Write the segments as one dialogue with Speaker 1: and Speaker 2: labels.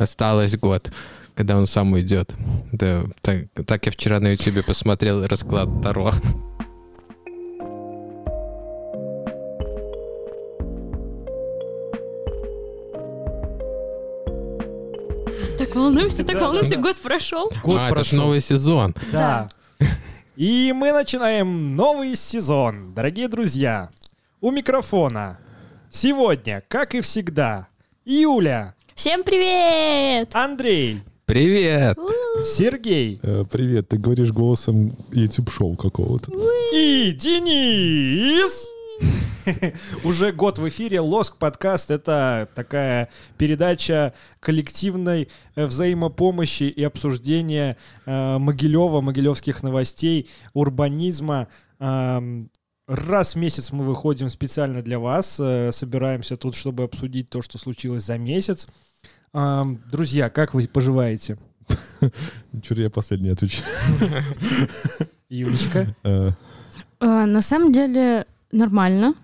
Speaker 1: Осталось год, когда он сам уйдет. Да, так, так я вчера на ютубе посмотрел расклад Таро.
Speaker 2: Так волнуемся, так волнуемся, год прошел.
Speaker 3: Год
Speaker 1: а, это ж
Speaker 3: прошел.
Speaker 1: новый сезон.
Speaker 3: Да. И мы начинаем новый сезон, дорогие друзья. У микрофона сегодня, как и всегда, Юля,
Speaker 2: Всем привет!
Speaker 3: Андрей,
Speaker 1: Привет!
Speaker 3: Сергей
Speaker 4: Э, Привет, ты говоришь голосом YouTube-шоу какого-то.
Speaker 3: и Денис. Уже год в эфире. Лоск подкаст — это такая передача коллективной э, взаимопомощи и обсуждения э, Могилева, могилевских новостей, урбанизма. Эм, Раз в месяц мы выходим специально для вас, э, собираемся тут, чтобы обсудить то, что случилось за месяц. Друзья, как вы поживаете?
Speaker 4: Чур я последний отвечаю.
Speaker 3: Юлечка?
Speaker 4: Э,
Speaker 2: Э, На самом деле нормально.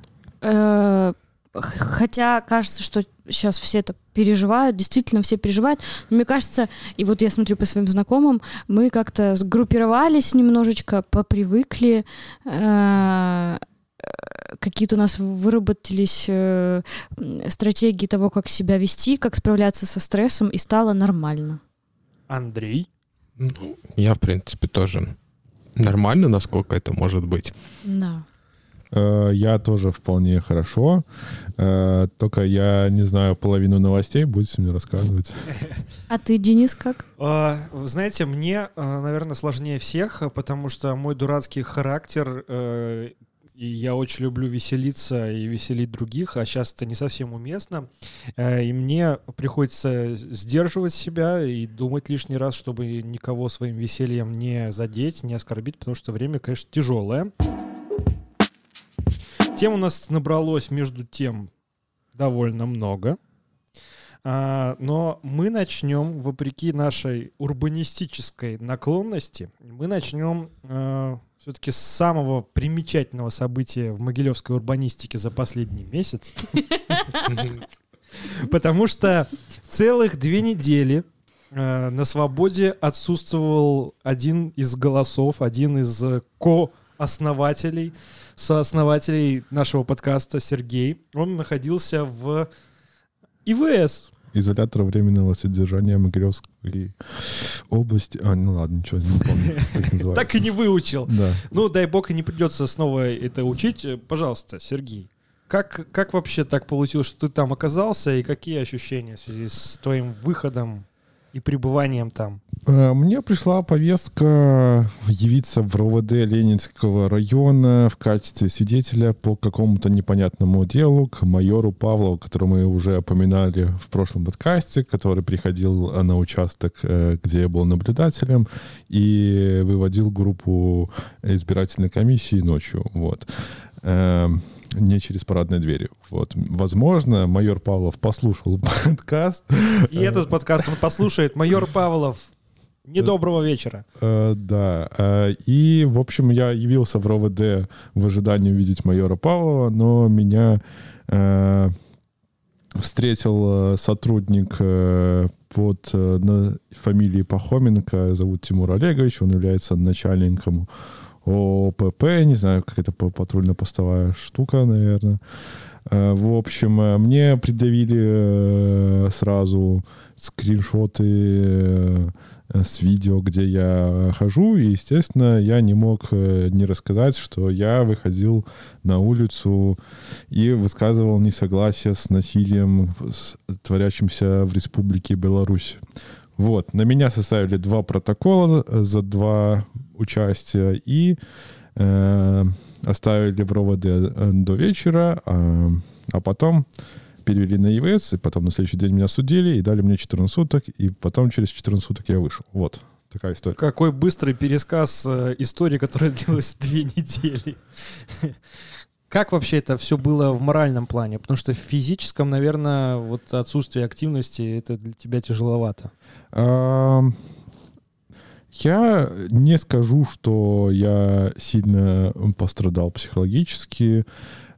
Speaker 2: Хотя кажется, что сейчас все это переживают, действительно все переживают. Но мне кажется, и вот я смотрю по своим знакомым, мы как-то сгруппировались немножечко, попривыкли, э, какие-то у нас выработались э, стратегии того, как себя вести, как справляться со стрессом, и стало нормально.
Speaker 3: Андрей?
Speaker 1: Ну, Я, в принципе, тоже нормально, насколько это может быть.
Speaker 2: Да.
Speaker 4: Э, Я тоже вполне хорошо. Э, Только я не знаю половину новостей, будете мне рассказывать.
Speaker 2: А ты, Денис, как?
Speaker 3: А, знаете, мне, а, наверное, сложнее всех, потому что мой дурацкий характер, э, и я очень люблю веселиться и веселить других, а сейчас это не совсем уместно. Э, И мне приходится сдерживать себя и думать лишний раз, чтобы никого своим весельем не задеть, не оскорбить, потому что время, конечно, тяжелое. Тем у нас набралось между тем довольно много. А, но мы начнем, вопреки нашей урбанистической наклонности, мы начнем все-таки с самого примечательного события в могилевской урбанистике за последний месяц. Потому что целых две недели э, на свободе отсутствовал один из голосов, один из э, ко-основателей, сооснователей нашего подкаста Сергей. Он находился в ИВС.
Speaker 4: Изолятор временного содержания Могилевской области. А, ну ладно, ничего, не помню.
Speaker 3: Так и не выучил. Ну, дай бог, и не придется снова это учить. Пожалуйста, Сергей, как, как вообще так получилось, что ты там оказался, и какие ощущения в связи с твоим выходом и пребыванием там?
Speaker 4: Э, Мне пришла повестка явиться в РОВД Ленинского района в качестве свидетеля по какому-то непонятному делу к майору Павлову, которого мы уже упоминали в прошлом подкасте, который приходил э, на участок, э, где я был наблюдателем, и выводил группу избирательной комиссии ночью. Вот. Не через парадные двери. Вот. Возможно, майор Павлов послушал подкаст,
Speaker 3: И этот подкаст он послушает. Майор Павлов, недоброго вечера.
Speaker 4: Э, да. Э, и, в общем, я явился в РОВД в ожидании увидеть майора Павлова, но меня э, встретил сотрудник под на- фамилией Пахоменко, зовут Тимур Олегович, он является начальником ОПП, не знаю, как это па- патрульно-постовая штука, наверное. Э, В общем, э, мне придавили э, сразу скриншоты с видео, где я хожу, и, естественно, я не мог не рассказать, что я выходил на улицу и высказывал несогласие с насилием, творящимся в Республике Беларусь. Вот, на меня составили два протокола э, за два участия и э, оставили в РОВД э, до вечера, а, а потом перевели на ЕВС, и потом на следующий день меня судили и дали мне 14 суток, и потом через 14 суток я вышел. Вот такая история.
Speaker 3: Какой быстрый пересказ э, истории, которая длилась две недели. Как вообще это все было в моральном плане? Потому что в физическом, наверное, вот отсутствие активности это для тебя тяжеловато.
Speaker 4: Я не скажу, что я сильно пострадал психологически,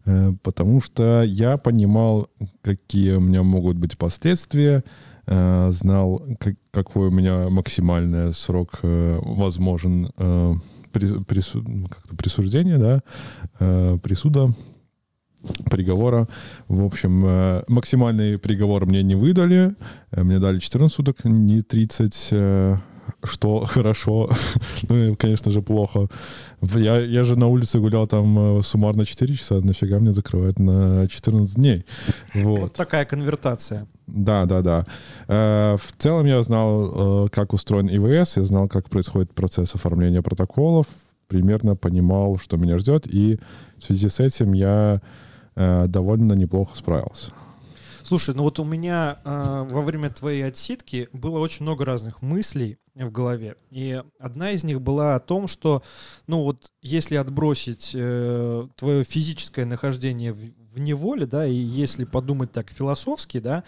Speaker 4: э, потому что я понимал, какие у меня могут быть последствия. э, знал, как, какой у меня максимальный срок э, возможен присуждения, да, присуда, приговора. В общем, э, максимальный приговор мне не выдали. Э, Мне дали 14 суток, не 30, э, что хорошо. ну, конечно же, плохо. Я, я же на улице гулял там суммарно 4 часа, нафига мне закрывают на 14 дней.
Speaker 3: Вот
Speaker 4: Вот.
Speaker 3: такая конвертация.
Speaker 4: Да, да, да. В целом я знал, как устроен ИВС, я знал, как происходит процесс оформления протоколов, примерно понимал, что меня ждет, и в связи с этим я довольно неплохо справился.
Speaker 3: Слушай, ну вот у меня э, во время твоей отсидки было очень много разных мыслей в голове. И одна из них была о том, что, ну вот, если отбросить э, твое физическое нахождение в, в неволе, да, и если подумать так философски, да,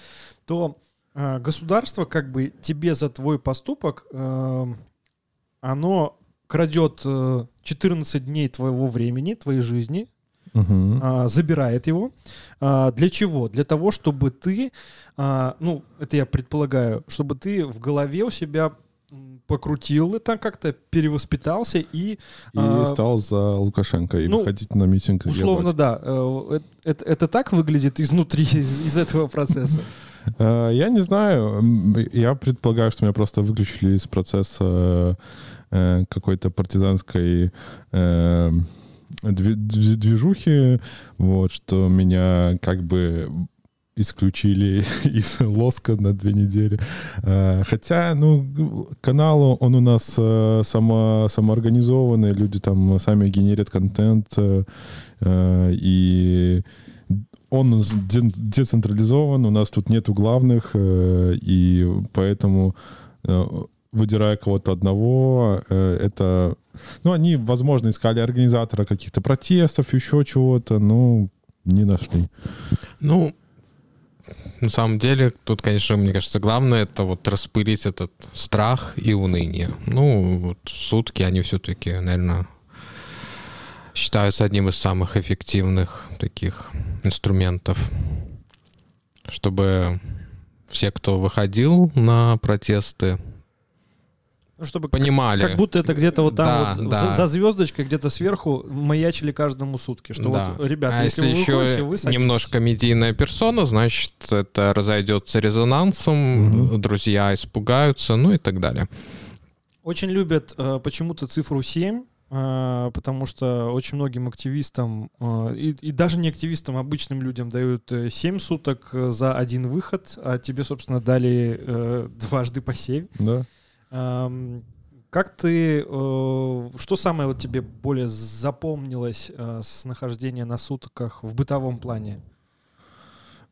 Speaker 3: то э, государство как бы тебе за твой поступок, э, оно крадет э, 14 дней твоего времени, твоей жизни,
Speaker 4: Мгм.
Speaker 3: а, забирает его. А, для чего? Для того, чтобы ты, а, ну, это я предполагаю, чтобы ты в голове у себя покрутил это как-то, перевоспитался и,
Speaker 4: И
Speaker 3: а,
Speaker 4: стал за Лукашенко и
Speaker 3: ну,
Speaker 4: выходить на митинг. и
Speaker 3: условно, да, э, э, это, это так выглядит изнутри, из, из этого процесса?
Speaker 4: Э, Я не знаю. Я предполагаю, что меня просто выключили из процесса э, какой-то партизанской э, дви- движухи, вот, что меня как бы исключили из лоска на две недели. Э, Хотя, ну, канал, он у нас э, само, самоорганизованный, люди там сами генерят контент, э, э, и он децентрализован, у нас тут нету главных, и поэтому, выдирая кого-то одного, э, это... Ну, они, возможно, искали организатора каких-то протестов, еще чего-то, но не нашли.
Speaker 1: Ну, на самом деле, тут, конечно, мне кажется, главное это вот распылить этот страх и уныние. Ну, вот сутки, они все-таки, наверное, считаются одним из самых эффективных таких инструментов, чтобы все, кто выходил на протесты,
Speaker 3: Ну, чтобы как,
Speaker 1: понимали.
Speaker 3: как будто это где-то вот там
Speaker 1: Да,
Speaker 3: вот
Speaker 1: да.
Speaker 3: за, за звездочкой, где-то сверху маячили каждому сутки. Что
Speaker 1: Да.
Speaker 3: вот, ребята,
Speaker 1: а
Speaker 3: если,
Speaker 1: если,
Speaker 3: вы
Speaker 1: еще
Speaker 3: выходите, вы
Speaker 1: немножко медийная персона, значит, это разойдется резонансом,
Speaker 4: Мгм.
Speaker 1: друзья испугаются, ну и так далее.
Speaker 3: Очень любят э, почему-то цифру 7, э, потому что очень многим активистам, э, и, и даже не активистам, обычным людям дают э, 7 суток э, за один выход, а тебе, собственно, дали э, дважды по 7.
Speaker 4: Да?
Speaker 3: Как ты, э, что самое вот тебе более запомнилось э, с нахождения на сутках в бытовом плане?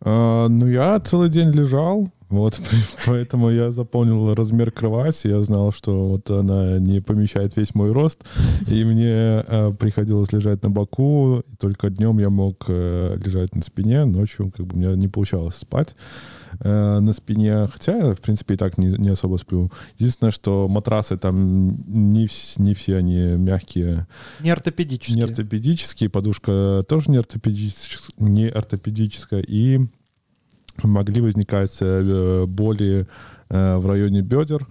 Speaker 4: А, ну, я целый день лежал, вот, поэтому я запомнил размер кровати, я знал, что вот она не помещает весь мой рост, и мне э, приходилось лежать на боку, только днем я мог э, лежать на спине, ночью как бы у меня не получалось спать э, на спине, хотя в принципе, и так не, не особо сплю. Единственное, что матрасы там не, вс- не все они мягкие,
Speaker 3: Не ортопедически.
Speaker 4: не ортопедические, подушка тоже не, ортопедическая, не ортопедическая, и могли возникать э, боли э, в районе бедер,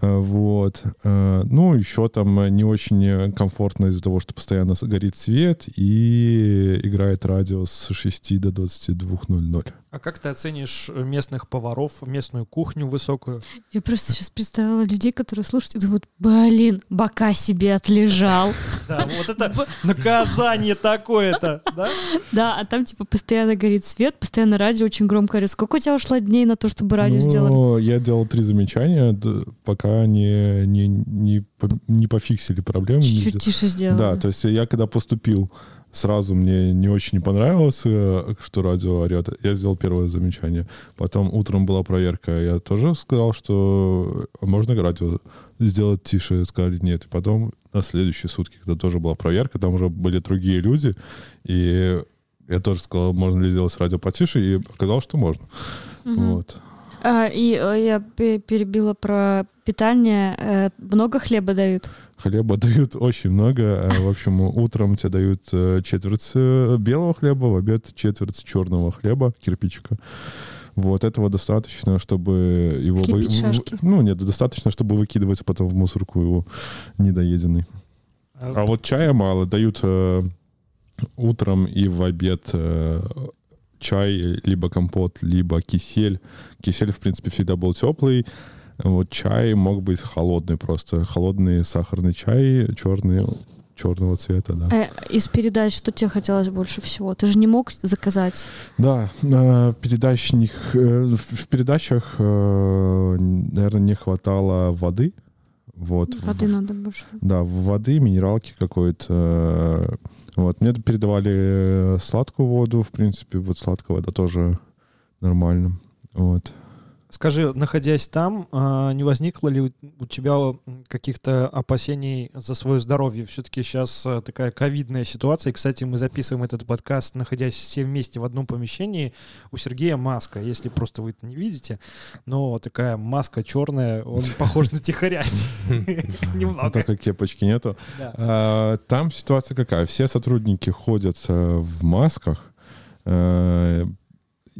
Speaker 4: э, вот. Э, Ну, еще там э, не очень комфортно из-за того, что постоянно горит свет и играет радио с 6 до 22.00.
Speaker 3: А как ты оценишь э, местных поваров, местную кухню высокую?
Speaker 2: Я просто сейчас представила людей, которые слушают и думают, блин, бока себе отлежал.
Speaker 3: Да, вот это наказание такое-то, да?
Speaker 2: Да, а там типа постоянно горит свет, постоянно радио очень громко орет. Сколько у тебя ушло дней на то, чтобы радио сделали?
Speaker 4: Ну, я делал три замечания, пока не, не, не, не пофиксили проблему. не
Speaker 2: Чуть-чуть тише сделали.
Speaker 4: Да, то есть я когда поступил, сразу мне не очень понравилось, э, что радио орет. Я сделал первое замечание. Потом утром была проверка. Я тоже сказал, что можно радио сделать тише. Сказали нет. И потом на следующие сутки, когда тоже была проверка, там уже были другие люди. И я тоже сказал, можно ли сделать радио потише, и оказалось, что можно.
Speaker 2: Мгм.
Speaker 4: Вот.
Speaker 2: А, и э, я пе- перебила про питание. Э, Много хлеба дают?
Speaker 4: Хлеба дают очень много. Э, В общем, утром тебе дают четверть белого хлеба, в обед четверть черного хлеба, кирпичика. Вот этого достаточно, чтобы его... вы-. Ну, нет, достаточно, чтобы выкидывать потом в мусорку его недоеденный. А вот чая мало. Дают э, утром и в обед э, чай, либо компот, либо кисель. Кисель, в принципе, всегда был теплый. Вот чай мог быть холодный просто. Холодный сахарный чай, черный, черного цвета, да.
Speaker 2: Э, из передач что тебе хотелось больше всего? Ты же не мог заказать?
Speaker 4: Да, э, передачник, э, в передачах, наверное, не хватало воды. Вот.
Speaker 2: Воды
Speaker 4: В-
Speaker 2: надо больше.
Speaker 4: Да, воды, минералки какой-то. э, Вот. Мне передавали э, сладкую воду, в принципе, вот сладкая вода тоже нормально. Вот.
Speaker 3: Скажи, находясь там, а, не возникло ли у- тебя каких-то опасений за свое здоровье? Все-таки сейчас а, такая ковидная ситуация. И, кстати, мы записываем этот подкаст, находясь все вместе в одном помещении. У Сергея маска, если просто вы это не видите. Но такая маска черная, он похож на тихоря.
Speaker 4: Ну,
Speaker 3: Немного.
Speaker 4: только кепочки нету. А, Там ситуация какая? Все сотрудники ходят э, в масках.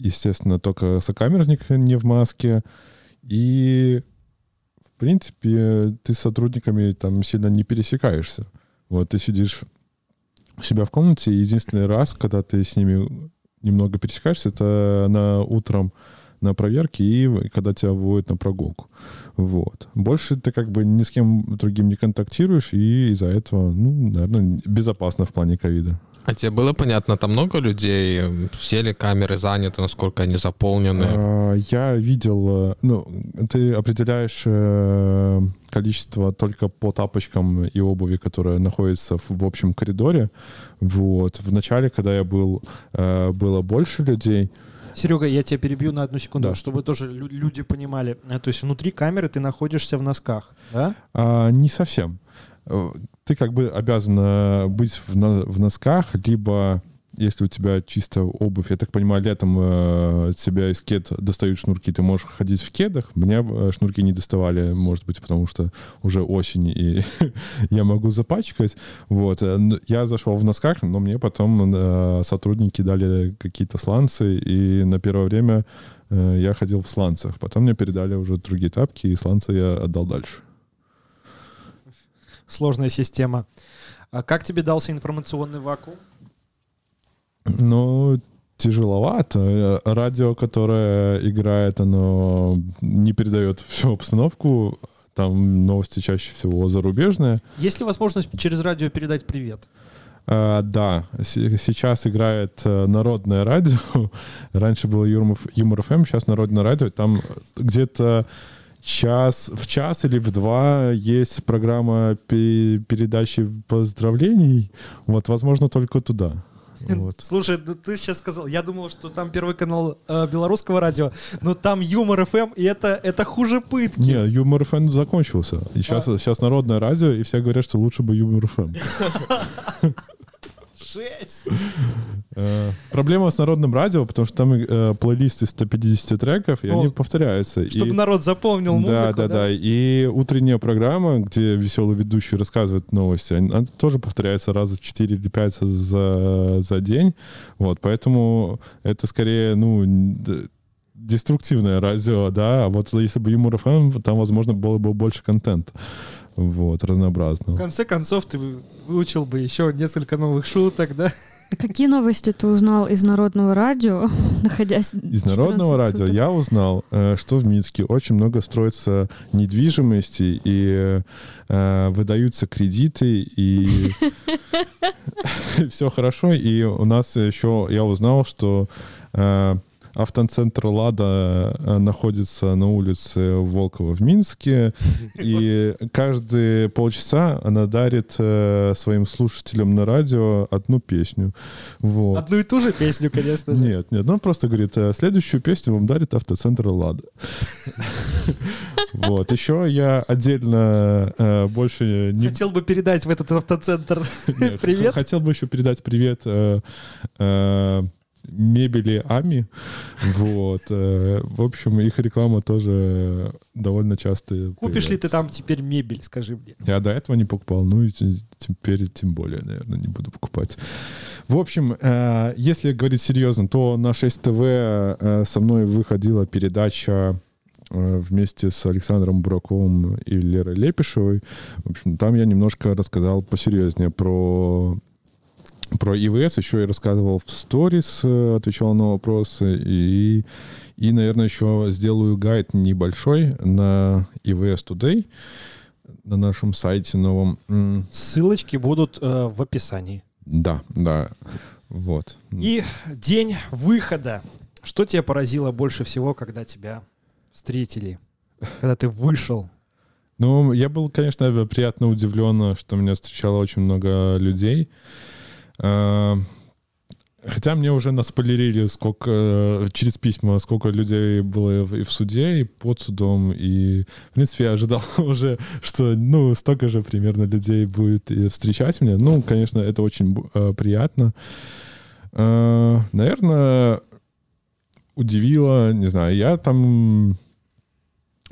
Speaker 4: Естественно, только сокамерник не в маске. И, в принципе, ты с сотрудниками там сильно не пересекаешься. Вот ты сидишь у себя в комнате, и единственный раз, когда ты с ними немного пересекаешься, это на утром на проверке и когда тебя выводят на прогулку. Вот. Больше ты как бы ни с кем другим не контактируешь, и из-за этого, ну, наверное, безопасно в плане ковида.
Speaker 1: А тебе было понятно, там много людей, все ли камеры заняты, насколько они заполнены?
Speaker 4: А, Я видел, э, ну, ты определяешь э, количество только по тапочкам и обуви, которая находится в, в общем коридоре. Вот. В начале, когда я был, э, было больше людей,
Speaker 3: Серега, я тебя перебью на одну секунду,
Speaker 4: Да.
Speaker 3: чтобы тоже лю- люди понимали. То есть внутри камеры ты находишься в носках, да?
Speaker 4: А, не совсем. Ты как бы обязан быть в, на- в носках, либо если у тебя чисто обувь, я так понимаю, летом э, от себя из кед достают шнурки, ты можешь ходить в кедах. Меня э, шнурки не доставали, может быть, потому что уже осень, и я могу запачкать. Вот. Э, Я зашел в носках, но мне потом э, сотрудники дали какие-то сланцы, и на первое время э, я ходил в сланцах. Потом мне передали уже другие тапки, и сланцы я отдал дальше.
Speaker 3: Сложная система. А как тебе дался информационный вакуум?
Speaker 4: Ну, тяжеловато. Э, Радио, которое играет, оно не передает всю обстановку. Там новости чаще всего зарубежные.
Speaker 3: Есть ли возможность через радио передать привет?
Speaker 4: А, да, сейчас играет э, народное радио. Раньше было Юмор ФМ, сейчас народное радио. Там где-то час, в час или в два есть программа пе- передачи поздравлений. Вот, возможно, только туда. Вот.
Speaker 3: Слушай, ну ты сейчас сказал, я думал, что там первый канал э, белорусского радио, но там Юмор ФМ, и это, это хуже пытки.
Speaker 4: Не, Юмор ФМ закончился. И сейчас, сейчас народное радио, и все говорят, что лучше бы Юмор ФМ.
Speaker 3: Жесть.
Speaker 4: Э, Проблема с народным радио, потому что там э, плейлисты 150 треков, и
Speaker 3: О,
Speaker 4: они повторяются.
Speaker 3: Чтобы
Speaker 4: И-
Speaker 3: народ запомнил музыку.
Speaker 4: да, да, да. И утренняя программа, где веселый ведущий рассказывает новости, она тоже повторяется раза 4 или 5 за, за день. Вот, поэтому это скорее, ну, деструктивное радио, да, а вот если бы Юмор ФМ, там, возможно, было бы больше контента, вот,
Speaker 3: В
Speaker 4: разнообразного.
Speaker 3: конце концов, ты выучил бы еще несколько новых шуток, да?
Speaker 2: Какие новости ты узнал из народного радио, находясь
Speaker 4: Из народного
Speaker 2: 14
Speaker 4: радио
Speaker 2: суток?
Speaker 4: я узнал, э, что в Минске очень много строится недвижимости и э, выдаются кредиты и все хорошо. И у нас еще я узнал, что э, автоцентр Лада э, находится на улице Волкова в Минске, и каждые полчаса она дарит э, своим слушателям на радио одну песню. Вот.
Speaker 3: Одну и ту же песню, конечно же.
Speaker 4: Нет, нет, он просто говорит, «Э, следующую песню вам дарит автоцентр «Лада». Вот, еще я отдельно больше не...
Speaker 3: Хотел бы передать в этот автоцентр привет.
Speaker 4: Хотел бы еще передать привет мебели Ами. Вот. э, В общем, их реклама тоже довольно часто
Speaker 3: Купишь ли ты там теперь мебель, скажи мне?
Speaker 4: Я до этого не покупал, ну и те- теперь тем более, наверное, не буду покупать. В общем, э, если говорить серьезно, то на 6 ТВ э, со мной выходила передача вместе с Александром Бураковым и Лерой Лепишевой. В общем, там я немножко рассказал посерьезнее про про ИВС еще и рассказывал в сторис, э, отвечал на вопросы. И, и, наверное, еще сделаю гайд небольшой на ИВС Today на нашем сайте новом.
Speaker 3: Ссылочки будут э, в описании.
Speaker 4: Да, да. Вот.
Speaker 3: И день выхода. Что тебя поразило больше всего, когда тебя встретили? Когда ты вышел?
Speaker 4: Ну, я был, конечно, приятно удивлен, что меня встречало очень много людей. А, Хотя мне уже наспойлерили, сколько э, через письма, сколько людей было и в суде, и под судом. И, в принципе, я ожидал уже, что, ну, столько же примерно людей будет и встречать меня. Ну, конечно, это очень э, приятно. Э, Наверное, удивило, не знаю, я там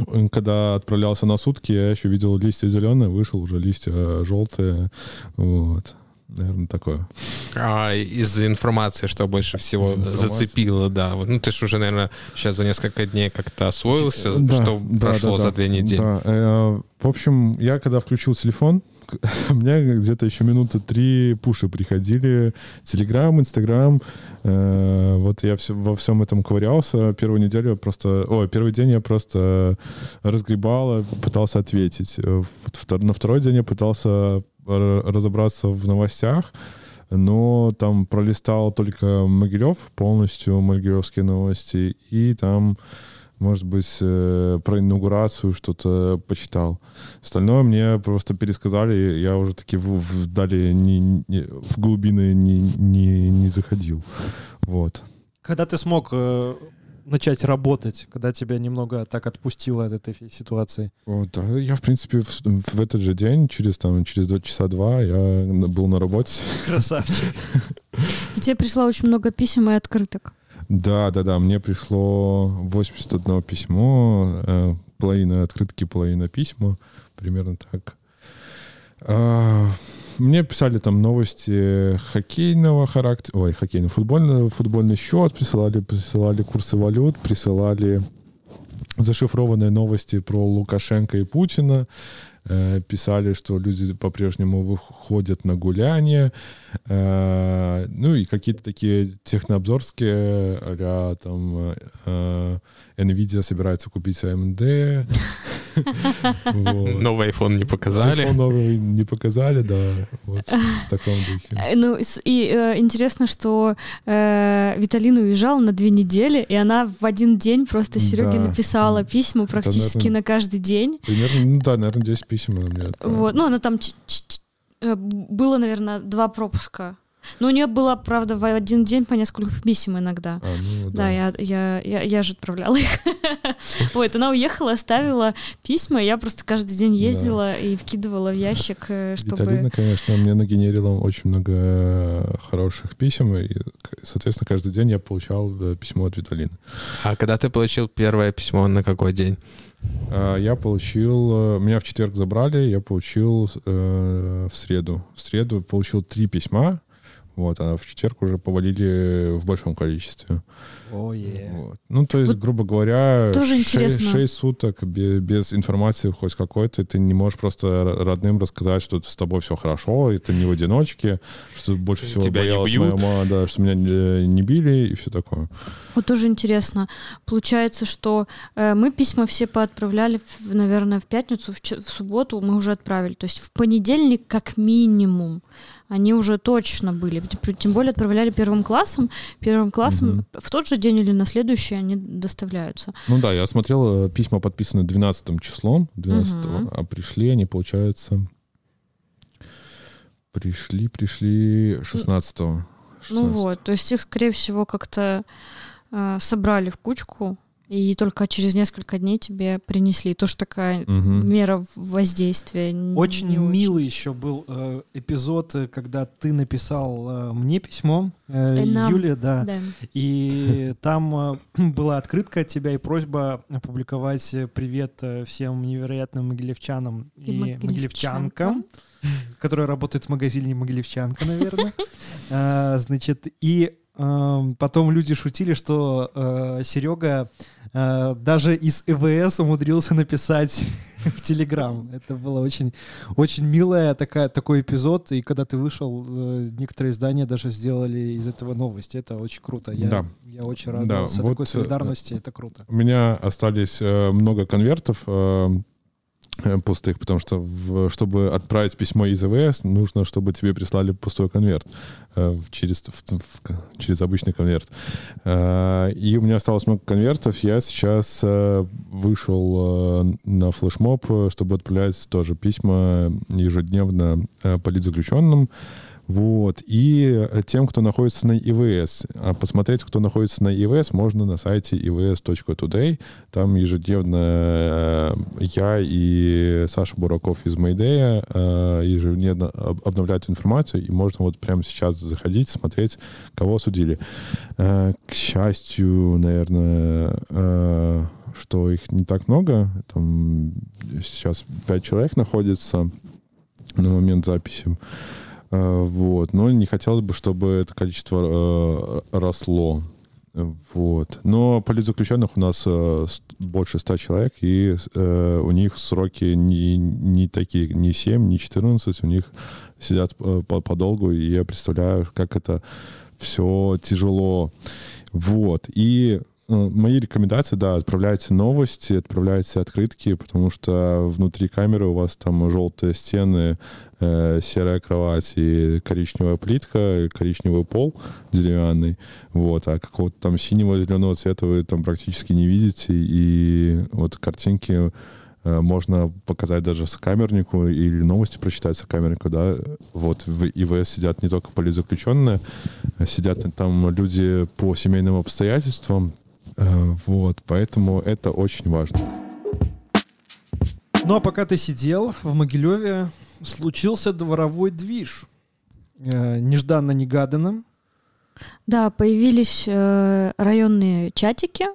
Speaker 4: М, Когда отправлялся на сутки, я еще видел листья зеленые, вышел уже листья желтые. Вот. Наверное, такое.
Speaker 1: А из информации, что больше всего зацепило, да. Вот, Ну, ты же уже, наверное, сейчас за несколько дней как-то освоился,
Speaker 4: Да,
Speaker 1: что
Speaker 4: да,
Speaker 1: прошло
Speaker 4: да,
Speaker 1: за
Speaker 4: да.
Speaker 1: две недели.
Speaker 4: Да. Э, В общем, я когда включил телефон, у меня где-то еще минуты три пуши приходили. Телеграм, Инстаграм. Э, Вот я все, во всем этом ковырялся. Первую неделю я просто... Ой, первый день я просто разгребал, пытался ответить. Э, вот втор- На второй день я пытался разобраться в новостях, но там пролистал только Могилев, полностью могилевские новости, и там может быть, э, про инаугурацию что-то почитал. Остальное мне просто пересказали, я уже таки в, в- далее не, не- в глубины не, не, не заходил. Вот.
Speaker 3: Когда ты смог э, начать работать, когда тебя немного так отпустило от этой ситуации?
Speaker 4: Вот, да, я, в принципе, в, в этот же день, через, там, через два часа два, я был на работе.
Speaker 3: Красавчик.
Speaker 2: И тебе пришло очень много писем и открыток.
Speaker 4: Да, да, да, мне пришло 81 письмо, э, половина открытки, половина письма, примерно так. Мне писали там новости хоккейного характера, ой, хоккейный, футбольный, футбольный счет, присылали, присылали курсы валют, присылали зашифрованные новости про Лукашенко и Путина, э, писали, что люди по-прежнему выходят на гуляние, э, ну и какие-то такие технообзорские, а там э, Nvidia собирается купить AMD.
Speaker 1: Новый iPhone не показали.
Speaker 4: iPhone новый не показали, да, вот в таком духе.
Speaker 2: Э, Ну, и э, интересно, что э, Виталина уезжала на две недели, и она в один день просто Сереге написала письма практически на каждый день.
Speaker 4: Примерно, ну да, наверное, 10 писем она мне.
Speaker 2: Вот, ну, она там было, наверное, два пропуска. Но у нее было, правда, в один день по несколько писем иногда.
Speaker 4: А, ну,
Speaker 2: Да, я, я, я, я же отправляла их. Вот, она уехала, оставила письма, я просто каждый день ездила и вкидывала в ящик, э, чтобы...
Speaker 4: Виталина, конечно, мне нагенерила очень много хороших писем, и, соответственно, каждый день я получал э, письмо от Виталины.
Speaker 1: А когда ты получил первое письмо, на какой день?
Speaker 4: А, Я получил, э, меня в четверг забрали, я получил э, в среду. В среду получил три письма, вот, а в четверг уже повалили в большом количестве.
Speaker 3: Ой,
Speaker 4: Вот. Ну, то есть,
Speaker 2: Вот
Speaker 4: грубо говоря,
Speaker 2: тоже
Speaker 4: 6,
Speaker 2: интересно.
Speaker 4: суток без, без информации хоть какой-то, ты не можешь просто родным рассказать, что с тобой все хорошо, и ты не в одиночке, что больше всего
Speaker 1: Тебя не
Speaker 4: боялась моя мама, да, что меня не, не били и все такое.
Speaker 2: Вот тоже интересно. Получается, что э, мы письма все поотправляли, в- наверное, в пятницу, в, в субботу мы уже отправили. То есть в понедельник как минимум они уже точно были. Тем- более отправляли первым классом. Первым классом
Speaker 4: Мгм.
Speaker 2: в тот же день или на следующий они доставляются.
Speaker 4: Ну да, я смотрел, э, письма подписаны 12 числом, 12
Speaker 2: Мгм.
Speaker 4: а пришли они, получается, пришли, пришли 16
Speaker 2: Ну вот, то есть их, скорее всего, как-то э, собрали в кучку. И только через несколько дней тебе принесли. Тоже такая
Speaker 4: Мгм.
Speaker 2: мера воздействия.
Speaker 3: Очень
Speaker 2: не
Speaker 3: милый еще был э, эпизод, э, когда ты написал э, мне письмо, э,
Speaker 2: Э, нам.
Speaker 3: Юле, да,
Speaker 2: Да.
Speaker 3: и там э, была открытка от тебя и просьба опубликовать э, привет всем невероятным могилевчанам
Speaker 2: И
Speaker 3: и,
Speaker 2: могилевчанкам.
Speaker 3: могилевчанкам, которые работают в магазине Могилевчанка, наверное. А, Значит, и потом люди шутили, что Серега даже из ЭВС умудрился написать в Телеграм. Это было очень, очень милая такая, такой эпизод. И когда ты вышел, э, некоторые издания даже сделали из этого новости. Это очень круто. Я,
Speaker 4: Да.
Speaker 3: я очень
Speaker 4: Да,
Speaker 3: радовался
Speaker 4: вот,
Speaker 3: такой
Speaker 4: э,
Speaker 3: солидарности. Это круто.
Speaker 4: У меня остались э, много конвертов э, э, пустых, потому что в- чтобы отправить письмо из ИВС, нужно, чтобы тебе прислали пустой конверт э, через, в- в- через обычный конверт. Э, И у меня осталось много конвертов. Я сейчас э, вышел э, на флешмоб, э, чтобы отправлять тоже письма ежедневно э, политзаключенным. Вот. И э, тем, кто находится на ИВС. А посмотреть, кто находится на ИВС, можно на сайте ivs.today. Там ежедневно э, я и Саша Бураков из Майдея э, ежедневно об- обновляют информацию, и можно вот прямо сейчас заходить, смотреть, кого осудили. Э, К счастью, наверное, что их не так много. Там сейчас пять человек находится на момент записи. Э, Вот. Но не хотелось бы, чтобы это количество э, росло. Вот. Но политзаключенных у нас э, больше 100 человек, и э, у них сроки не, не такие, не 7, не 14, у них сидят э, по- подолгу, и я представляю, как это все тяжело. Вот. И мои рекомендации, да, отправляйте новости, отправляйте открытки, потому что внутри камеры у вас там желтые стены, э, серая кровать и коричневая плитка, коричневый пол деревянный, вот, а какого-то там синего зеленого цвета вы там практически не видите, и вот картинки э, можно показать даже сокамернику или новости прочитать сокамернику, да, вот в ИВС сидят не только политзаключенные, сидят там люди по семейным обстоятельствам, вот, поэтому это очень важно.
Speaker 3: Ну а пока ты сидел в Могилеве, случился дворовой движ. Э, Нежданно-негаданно.
Speaker 2: Да, появились э, районные чатики,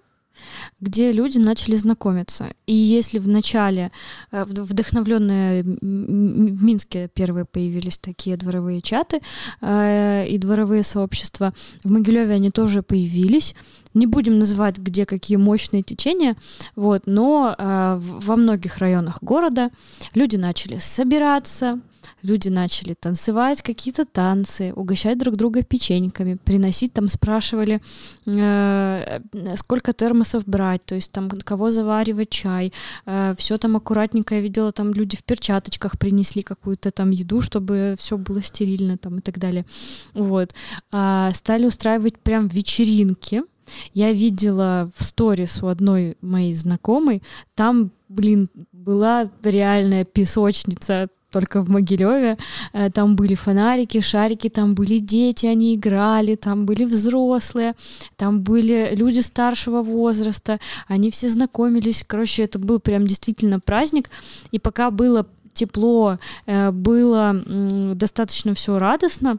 Speaker 2: где люди начали знакомиться. И если в начале, э, вд- вдохновленные в Минске первые появились такие дворовые чаты э, и дворовые сообщества, в Могилеве они тоже появились. Не будем называть, где какие мощные течения, вот, но э, во многих районах города люди начали собираться, люди начали танцевать какие-то танцы, угощать друг друга печеньками, приносить, там спрашивали, э, сколько термосов брать, то есть там кого заваривать чай, все там аккуратненько, я видела, там люди в перчаточках принесли какую-то там еду, чтобы все было стерильно там и так далее. Вот. А, стали устраивать прям вечеринки, я видела в сторис у одной моей знакомой, там, блин, была реальная песочница только в Могилеве. Э, Там были фонарики, шарики, там были дети, они играли, там были взрослые, там были люди старшего возраста, они все знакомились. Короче, это был прям действительно праздник. И пока было тепло, э, было достаточно все радостно,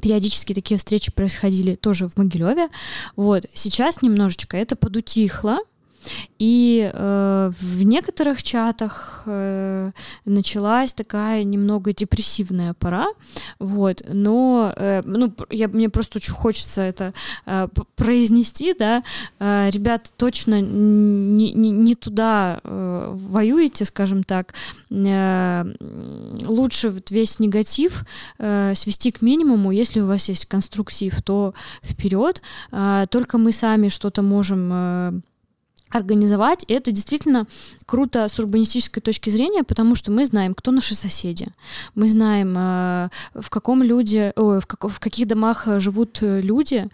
Speaker 2: периодически такие встречи происходили тоже в Могилеве. Вот сейчас немножечко это подутихло. И э, в некоторых чатах э, началась такая немного депрессивная пора, вот, но э, ну, я, мне просто очень хочется это э, произнести, да, э, ребят, точно не, не, не туда э, воюете, скажем так, Э, лучше вот весь негатив э, свести к минимуму, если у вас есть конструктив, то вперед, Э, только мы сами что-то можем э, организовать. И это действительно круто с урбанистической точки зрения, потому что мы знаем, кто наши соседи. Мы знаем, э, в каком люди, в, как- в каких домах э, живут э, люди,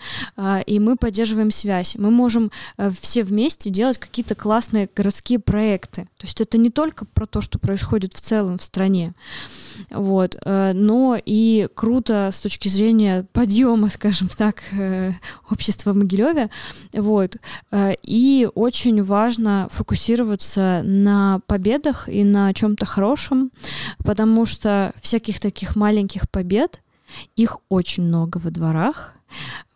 Speaker 2: и мы поддерживаем связь. Мы можем все вместе делать какие-то классные городские проекты. То есть это не только про то, что происходит в целом в стране, вот, но и круто с точки зрения подъема, скажем так, общества в Могилеве, вот, и очень очень важно фокусироваться на победах и на чем-то хорошем, потому что всяких таких маленьких побед, их очень много во дворах,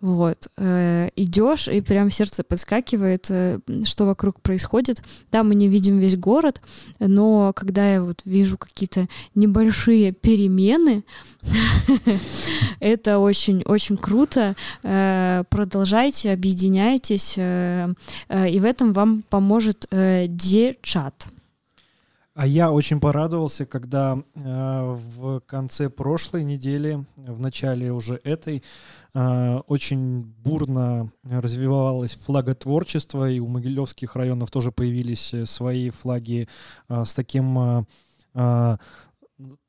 Speaker 2: вот. Э, идешь, и прям сердце подскакивает, э, что вокруг происходит. Да, мы не видим весь город, но когда я вот вижу какие-то небольшие перемены, это очень-очень круто. Э, продолжайте, объединяйтесь, и в этом вам поможет Дечат.
Speaker 3: А я очень порадовался, когда э, в конце прошлой недели, в начале уже этой, очень бурно развивалось флаготворчество, и у могилевских районов тоже появились э, свои флаги э, с таким э, э,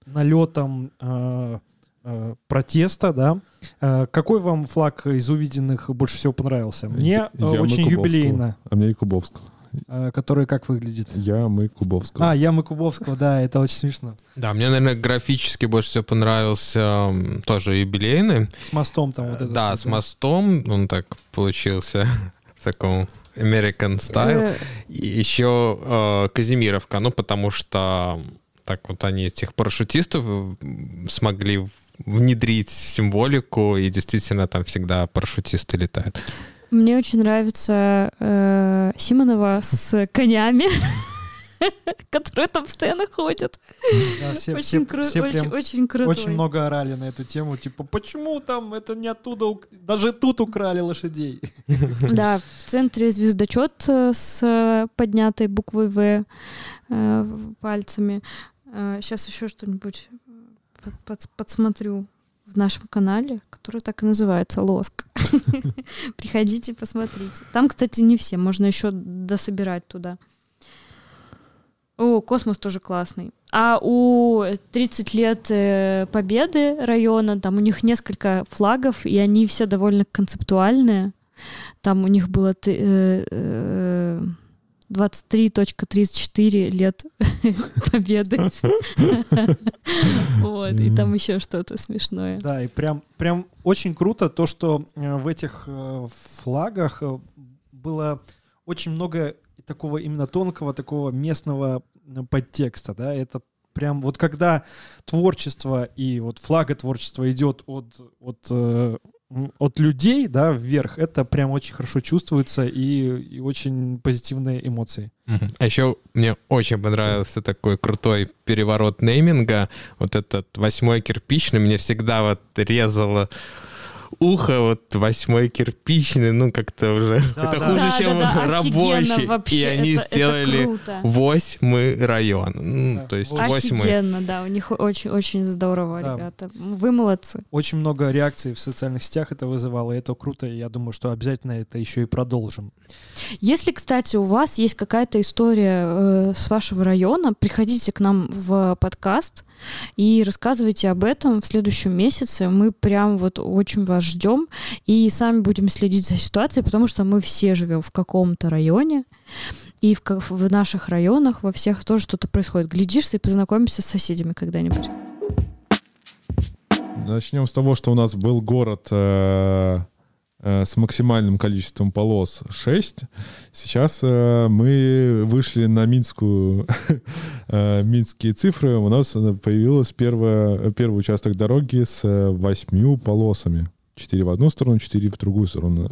Speaker 3: налетом э, э, протеста, да. Э, какой вам флаг из увиденных больше всего понравился? Мне э, очень юбилейно.
Speaker 4: А мне и Кубовского.
Speaker 3: Э, который как выглядит?
Speaker 4: Ямы Кубовского.
Speaker 3: А, Ямы Кубовского, да, это очень смешно.
Speaker 1: Да, мне, наверное, графически больше всего понравился тоже юбилейный.
Speaker 3: С мостом там вот этот.
Speaker 1: Да, с мостом, он так получился в таком American style. И еще э, Казимировка, ну, потому что так вот они этих парашютистов смогли внедрить символику, и действительно там всегда парашютисты летают.
Speaker 2: Мне очень нравится э, Симонова с конями. которые там постоянно ходят.
Speaker 3: Да, все, очень, все, кру- все очень, очень круто. Очень много орали на эту тему, типа, почему там это не оттуда, даже тут украли лошадей.
Speaker 2: Да, в центре звездочет э, с поднятой буквой В э, пальцами. Э, сейчас еще что-нибудь под, под, подсмотрю в нашем канале, который так и называется «Лоск». Приходите, посмотрите. Там, кстати, не все, можно еще дособирать туда. О, космос тоже классный. А у 30 лет э, победы района, там у них несколько флагов, и они все довольно концептуальные. Там у них было э, э, 23.34 лет победы. Вот, и там еще что-то смешное.
Speaker 3: Да, и прям, прям очень круто то, что э, в этих э, флагах э, было очень много такого именно тонкого, такого местного подтекста, да, это прям вот когда творчество и вот флага творчества идет от, от от людей, да, вверх, это прям очень хорошо чувствуется и, и очень позитивные эмоции.
Speaker 1: А еще мне очень понравился такой крутой переворот нейминга. Вот этот восьмой кирпичный мне всегда вот резало ухо, вот восьмой кирпичный, ну как-то уже да, это да. хуже, да, чем да, да, рабочий. Вообще, и они это, сделали это восьмой район. Ну, да. То есть восьмой.
Speaker 2: Офигенно, да, у них очень-очень здорово, да. ребята. Вы молодцы.
Speaker 3: Очень много реакций в социальных сетях это вызывало, и это круто, и я думаю, что обязательно это еще и продолжим.
Speaker 2: Если, кстати, у вас есть какая-то история э, с вашего района, приходите к нам в подкаст, и рассказывайте об этом в следующем месяце. Мы прям вот очень вас ждем и сами будем следить за ситуацией, потому что мы все живем в каком-то районе, и в, в наших районах во всех тоже что-то происходит. Глядишься и познакомишься с соседями когда-нибудь.
Speaker 4: Начнем с того, что у нас был город Э, с максимальным количеством полос 6. Сейчас э, мы вышли на минскую, э, минские цифры. У нас появилась первая, первый участок дороги с восьмью полосами. 4 в одну сторону, 4 в другую сторону.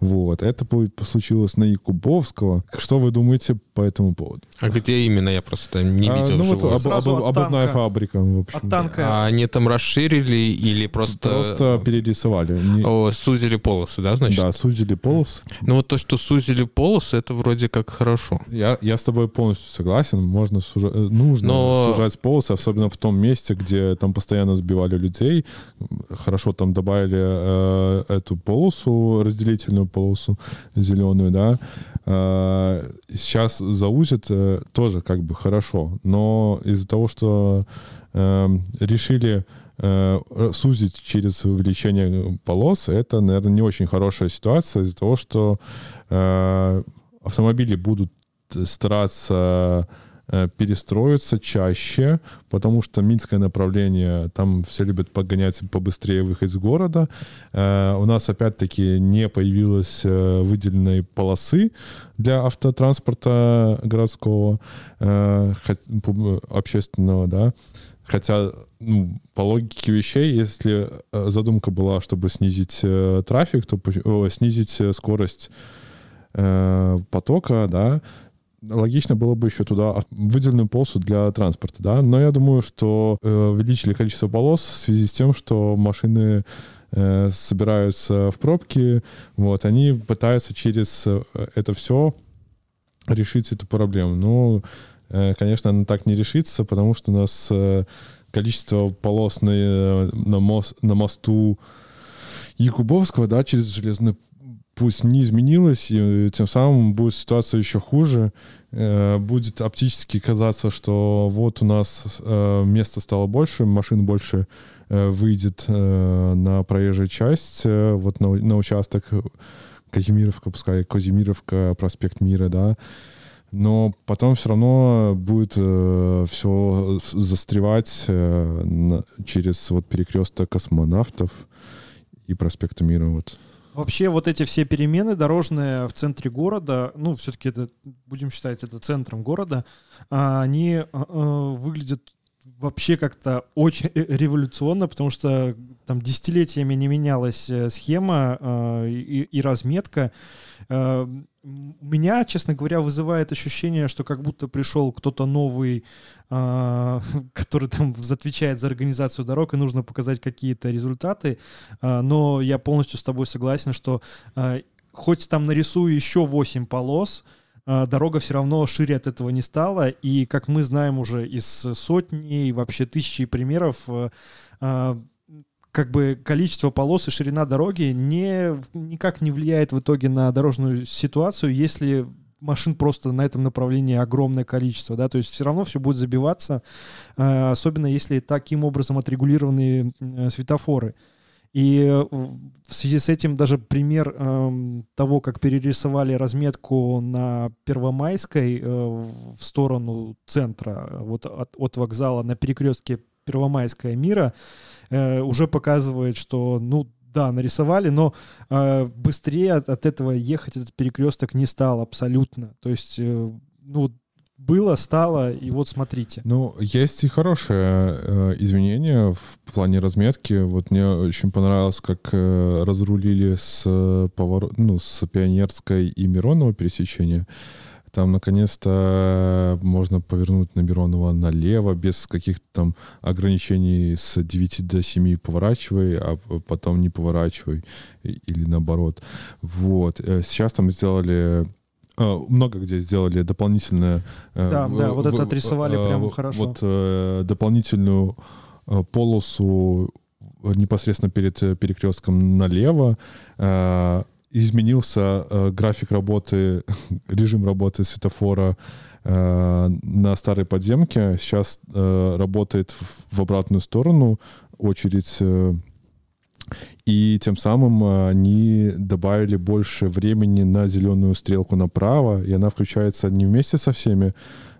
Speaker 4: Вот. Это случилось на Якубовского. Что вы думаете по этому поводу?
Speaker 1: А где именно? Я просто не а, видел. А, ну вот
Speaker 4: об, об, об, обувная фабрика, в общем.
Speaker 3: От танка.
Speaker 1: А они там расширили или просто...
Speaker 4: Просто перерисовали. Не...
Speaker 1: О, сузили полосы, да, значит?
Speaker 4: Да, сузили полосы.
Speaker 1: Ну вот то, что сузили полосы, это вроде как хорошо.
Speaker 4: Я, я с тобой полностью согласен. Можно сужа... Э, нужно Но... сужать полосы, особенно в том месте, где там постоянно сбивали людей. Хорошо там добавили э, эту полосу, разделительную полосу зеленую, да, э, сейчас заузят э, тоже как бы хорошо, но из-за того, что э, решили э, сузить через увеличение полос, это, наверное, не очень хорошая ситуация из-за того, что э, автомобили будут стараться перестроиться чаще, потому что минское направление, там все любят погонять побыстрее выехать из города. Э, у нас опять-таки не появилось э, выделенной полосы для автотранспорта городского, э, общественного, да. Хотя, ну, по логике вещей, если э, задумка была, чтобы снизить э, трафик, то о, снизить э, скорость э, потока, да, логично было бы еще туда выделенную полосу для транспорта, да. Но я думаю, что э, увеличили количество полос в связи с тем, что машины э, собираются в пробки, вот, они пытаются через э, это все решить эту проблему. Но, э, конечно, она так не решится, потому что у нас количество полос на, на, мост, на мосту Якубовского, да, через железный путь не изменилось, и э, тем самым будет ситуация еще хуже. Э, Будет оптически казаться, что вот у нас э, места стало больше, машин больше выйдет на проезжую часть, вот на, на участок Казимировка, пускай Казимировка, проспект Мира, да, но потом все равно будет все застревать через вот перекресток космонавтов и проспекта Мира. Вот.
Speaker 3: Вообще вот эти все перемены дорожные в центре города, ну, все-таки это, будем считать это центром города, а, они э, э, выглядят вообще как-то очень ре- революционно, потому что там десятилетиями не менялась э, схема э, и, и разметка. Э, Меня, честно говоря, вызывает ощущение, что как будто пришел кто-то новый, а, который там отвечает за организацию дорог, и нужно показать какие-то результаты. А, Но я полностью с тобой согласен, что а, хоть там нарисую еще 8 полос, дорога все равно шире от этого не стала. И, как мы знаем уже из сотни и вообще тысячи примеров, э, как бы количество полос и ширина дороги не, никак не влияет в итоге на дорожную ситуацию, если машин просто на этом направлении огромное количество, да, то есть все равно все будет забиваться, э, особенно если таким образом отрегулированы э, светофоры. И э, в связи с этим даже пример эм, того, как перерисовали разметку на Первомайской э, в сторону центра, э, вот от, от вокзала на перекрестке Первомайская мира, э, уже показывает, что, ну, да, нарисовали, но э, быстрее от, от этого ехать этот перекресток не стал абсолютно. То есть, э, ну, было, стало, и вот смотрите.
Speaker 4: Ну, есть и хорошее э, изменение в плане разметки. Вот мне очень понравилось, как э, разрулили с, э, поворот, ну, с Пионерской и Миронова пересечения. Там, наконец-то, можно повернуть на Миронова налево, без каких-то там ограничений с 9 до 7 поворачивай, а потом не поворачивай, или наоборот. Вот. Э, Сейчас там сделали э, много где сделали дополнительное... э,
Speaker 3: Да,
Speaker 4: в-
Speaker 3: да, вот это отрисовали
Speaker 4: э,
Speaker 3: прям хорошо.
Speaker 4: Вот э, дополнительную э, полосу непосредственно перед э, перекрестком налево. Изменился э, график работы, режим работы светофора э, на старой подземке. Сейчас э, работает в- в обратную сторону очередь э, и тем самым э, они добавили больше времени на зеленую стрелку направо, и она включается не вместе со всеми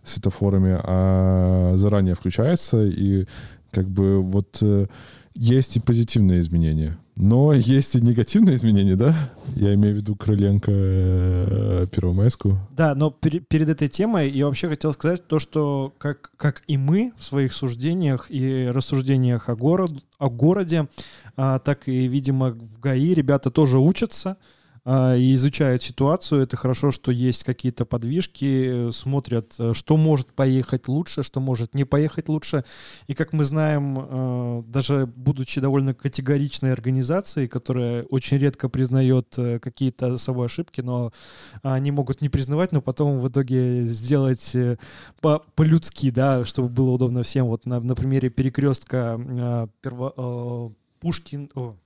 Speaker 4: светофорами, а заранее включается, и как бы вот э, есть и позитивные изменения. Но есть и негативные изменения, да? Я имею в виду Крыленко э, Первомайскую.
Speaker 3: Да, но пер- перед этой темой я вообще хотел сказать то, что как, как и мы в своих суждениях и рассуждениях о, город, о городе, а, так и, видимо, в ГАИ ребята тоже учатся и изучают ситуацию. Это хорошо, что есть какие-то подвижки, э, смотрят, э, что может поехать лучше, что может не поехать лучше. И как мы знаем, э, даже будучи довольно категоричной организацией, которая очень редко признает какие-то собой ошибки, но они могут не признавать, но потом в итоге сделать по- по-людски, да, чтобы было удобно всем. Вот на, на примере перекрестка перво- Пушкин, о,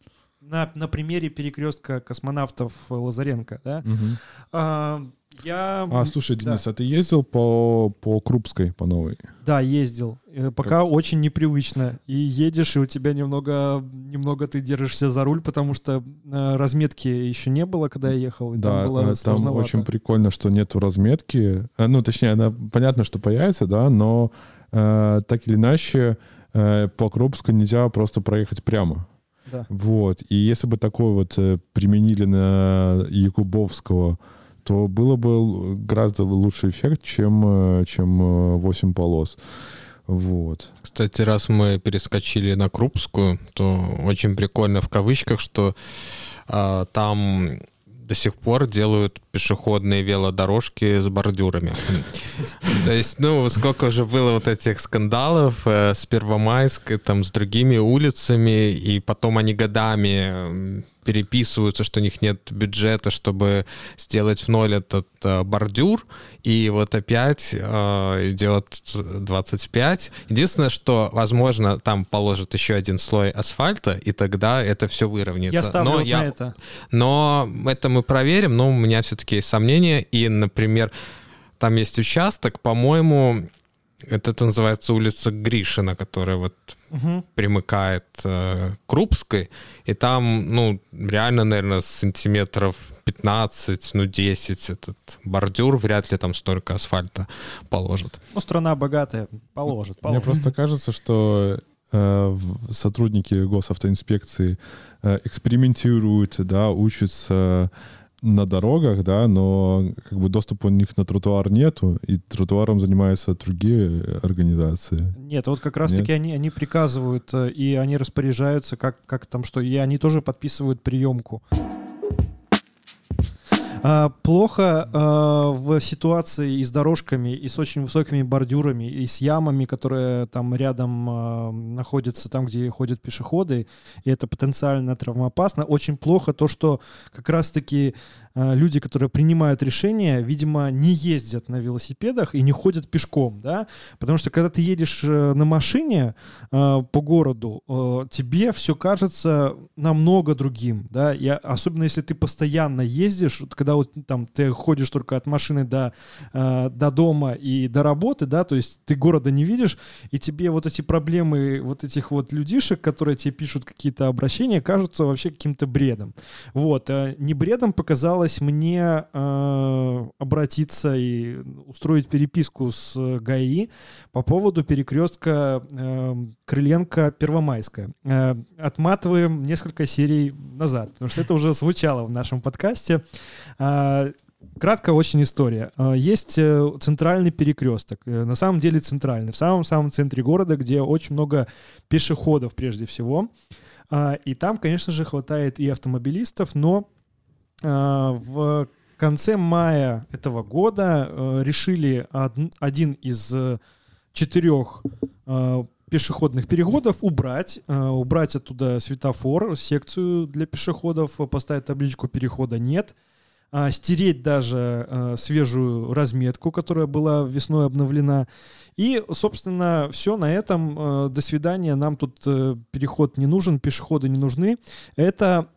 Speaker 3: на, на примере перекрестка космонавтов Лазаренко, да,
Speaker 4: Мгм.
Speaker 3: а, я...
Speaker 4: А, слушай,
Speaker 3: да.
Speaker 4: Денис, а ты ездил по, по Крупской, по новой?
Speaker 3: Да, ездил. Э, Пока
Speaker 4: Как-
Speaker 3: очень непривычно. И едешь, и у тебя немного, немного ты держишься за руль, потому что э, разметки еще не было, когда я ехал. И
Speaker 4: Да,
Speaker 3: там было
Speaker 4: э, там
Speaker 3: сложновато.
Speaker 4: очень прикольно, что нету разметки. Э, Ну, точнее, она понятно, что появится, да, но э, так или иначе э, по Крупской нельзя просто проехать прямо.
Speaker 3: Да.
Speaker 4: Вот. И если бы такое вот э, применили на Якубовского, то было бы гораздо лучший эффект, чем, э, чем э, 8 полос. Вот.
Speaker 1: Кстати, раз мы перескочили на Крупскую, то очень прикольно в кавычках, что а, там до сих пор делают пешеходные велодорожки с бордюрами. То есть, ну, сколько уже было вот этих скандалов э, с Первомайской, там, с другими улицами, и потом они годами переписываются, что у них нет бюджета, чтобы сделать в ноль этот э, бордюр, и вот опять э, идет 25. Единственное, что, возможно, там положат еще один слой асфальта, и тогда это все выровняется.
Speaker 3: Я ставлю
Speaker 1: Но
Speaker 3: вот
Speaker 1: я
Speaker 3: на это.
Speaker 1: но это мы проверим, но у меня все-таки есть сомнения. И, например, там есть участок, по-моему, это, это называется улица Гришина, которая вот
Speaker 3: Мгм.
Speaker 1: примыкает э, к Крупской, и там, ну, реально, наверное, сантиметров 15, ну, 10 этот бордюр, вряд ли там столько асфальта положат.
Speaker 3: Ну, страна богатая, положит,
Speaker 4: Мне
Speaker 3: положит.
Speaker 4: просто кажется, что э, сотрудники госавтоинспекции э, экспериментируют, да, учатся на дорогах, да, но как бы доступа у них на тротуар нету, и тротуаром занимаются другие организации.
Speaker 3: Нет, вот как раз
Speaker 4: Нет?
Speaker 3: таки они, они приказывают, э, и они распоряжаются, как, как там что, и они тоже подписывают приемку. А, плохо а, в ситуации и с дорожками, и с очень высокими бордюрами, и с ямами, которые там рядом а, находятся, там, где ходят пешеходы, и это потенциально травмоопасно. Очень плохо то, что как раз-таки люди, которые принимают решения, видимо, не ездят на велосипедах и не ходят пешком, да, потому что когда ты едешь э, на машине э, по городу, э, тебе все кажется намного другим, да, и особенно если ты постоянно ездишь, когда вот там ты ходишь только от машины до, э, до дома и до работы, да, то есть ты города не видишь, и тебе вот эти проблемы вот этих вот людишек, которые тебе пишут какие-то обращения, кажутся вообще каким-то бредом. Вот, э, не бредом показалось мне э, обратиться и устроить переписку с э, ГАИ по поводу перекрестка э, Крыленко-Первомайская. Э, отматываем несколько серий назад, потому что это уже звучало в нашем подкасте. А, Кратко очень история. А, Есть э, центральный перекресток. Э, На самом деле центральный. В самом-самом центре города, где очень много пешеходов прежде всего. И там, конечно же, хватает и автомобилистов, но в конце мая этого года э, решили один из э, четырех э, пешеходных переходов убрать, э, убрать оттуда светофор, секцию для пешеходов, э, поставить табличку перехода нет, а, стереть даже э, свежую разметку, которая была весной обновлена. И, собственно, все на этом. Э, До свидания. Нам тут э, переход не нужен, пешеходы не нужны. Это,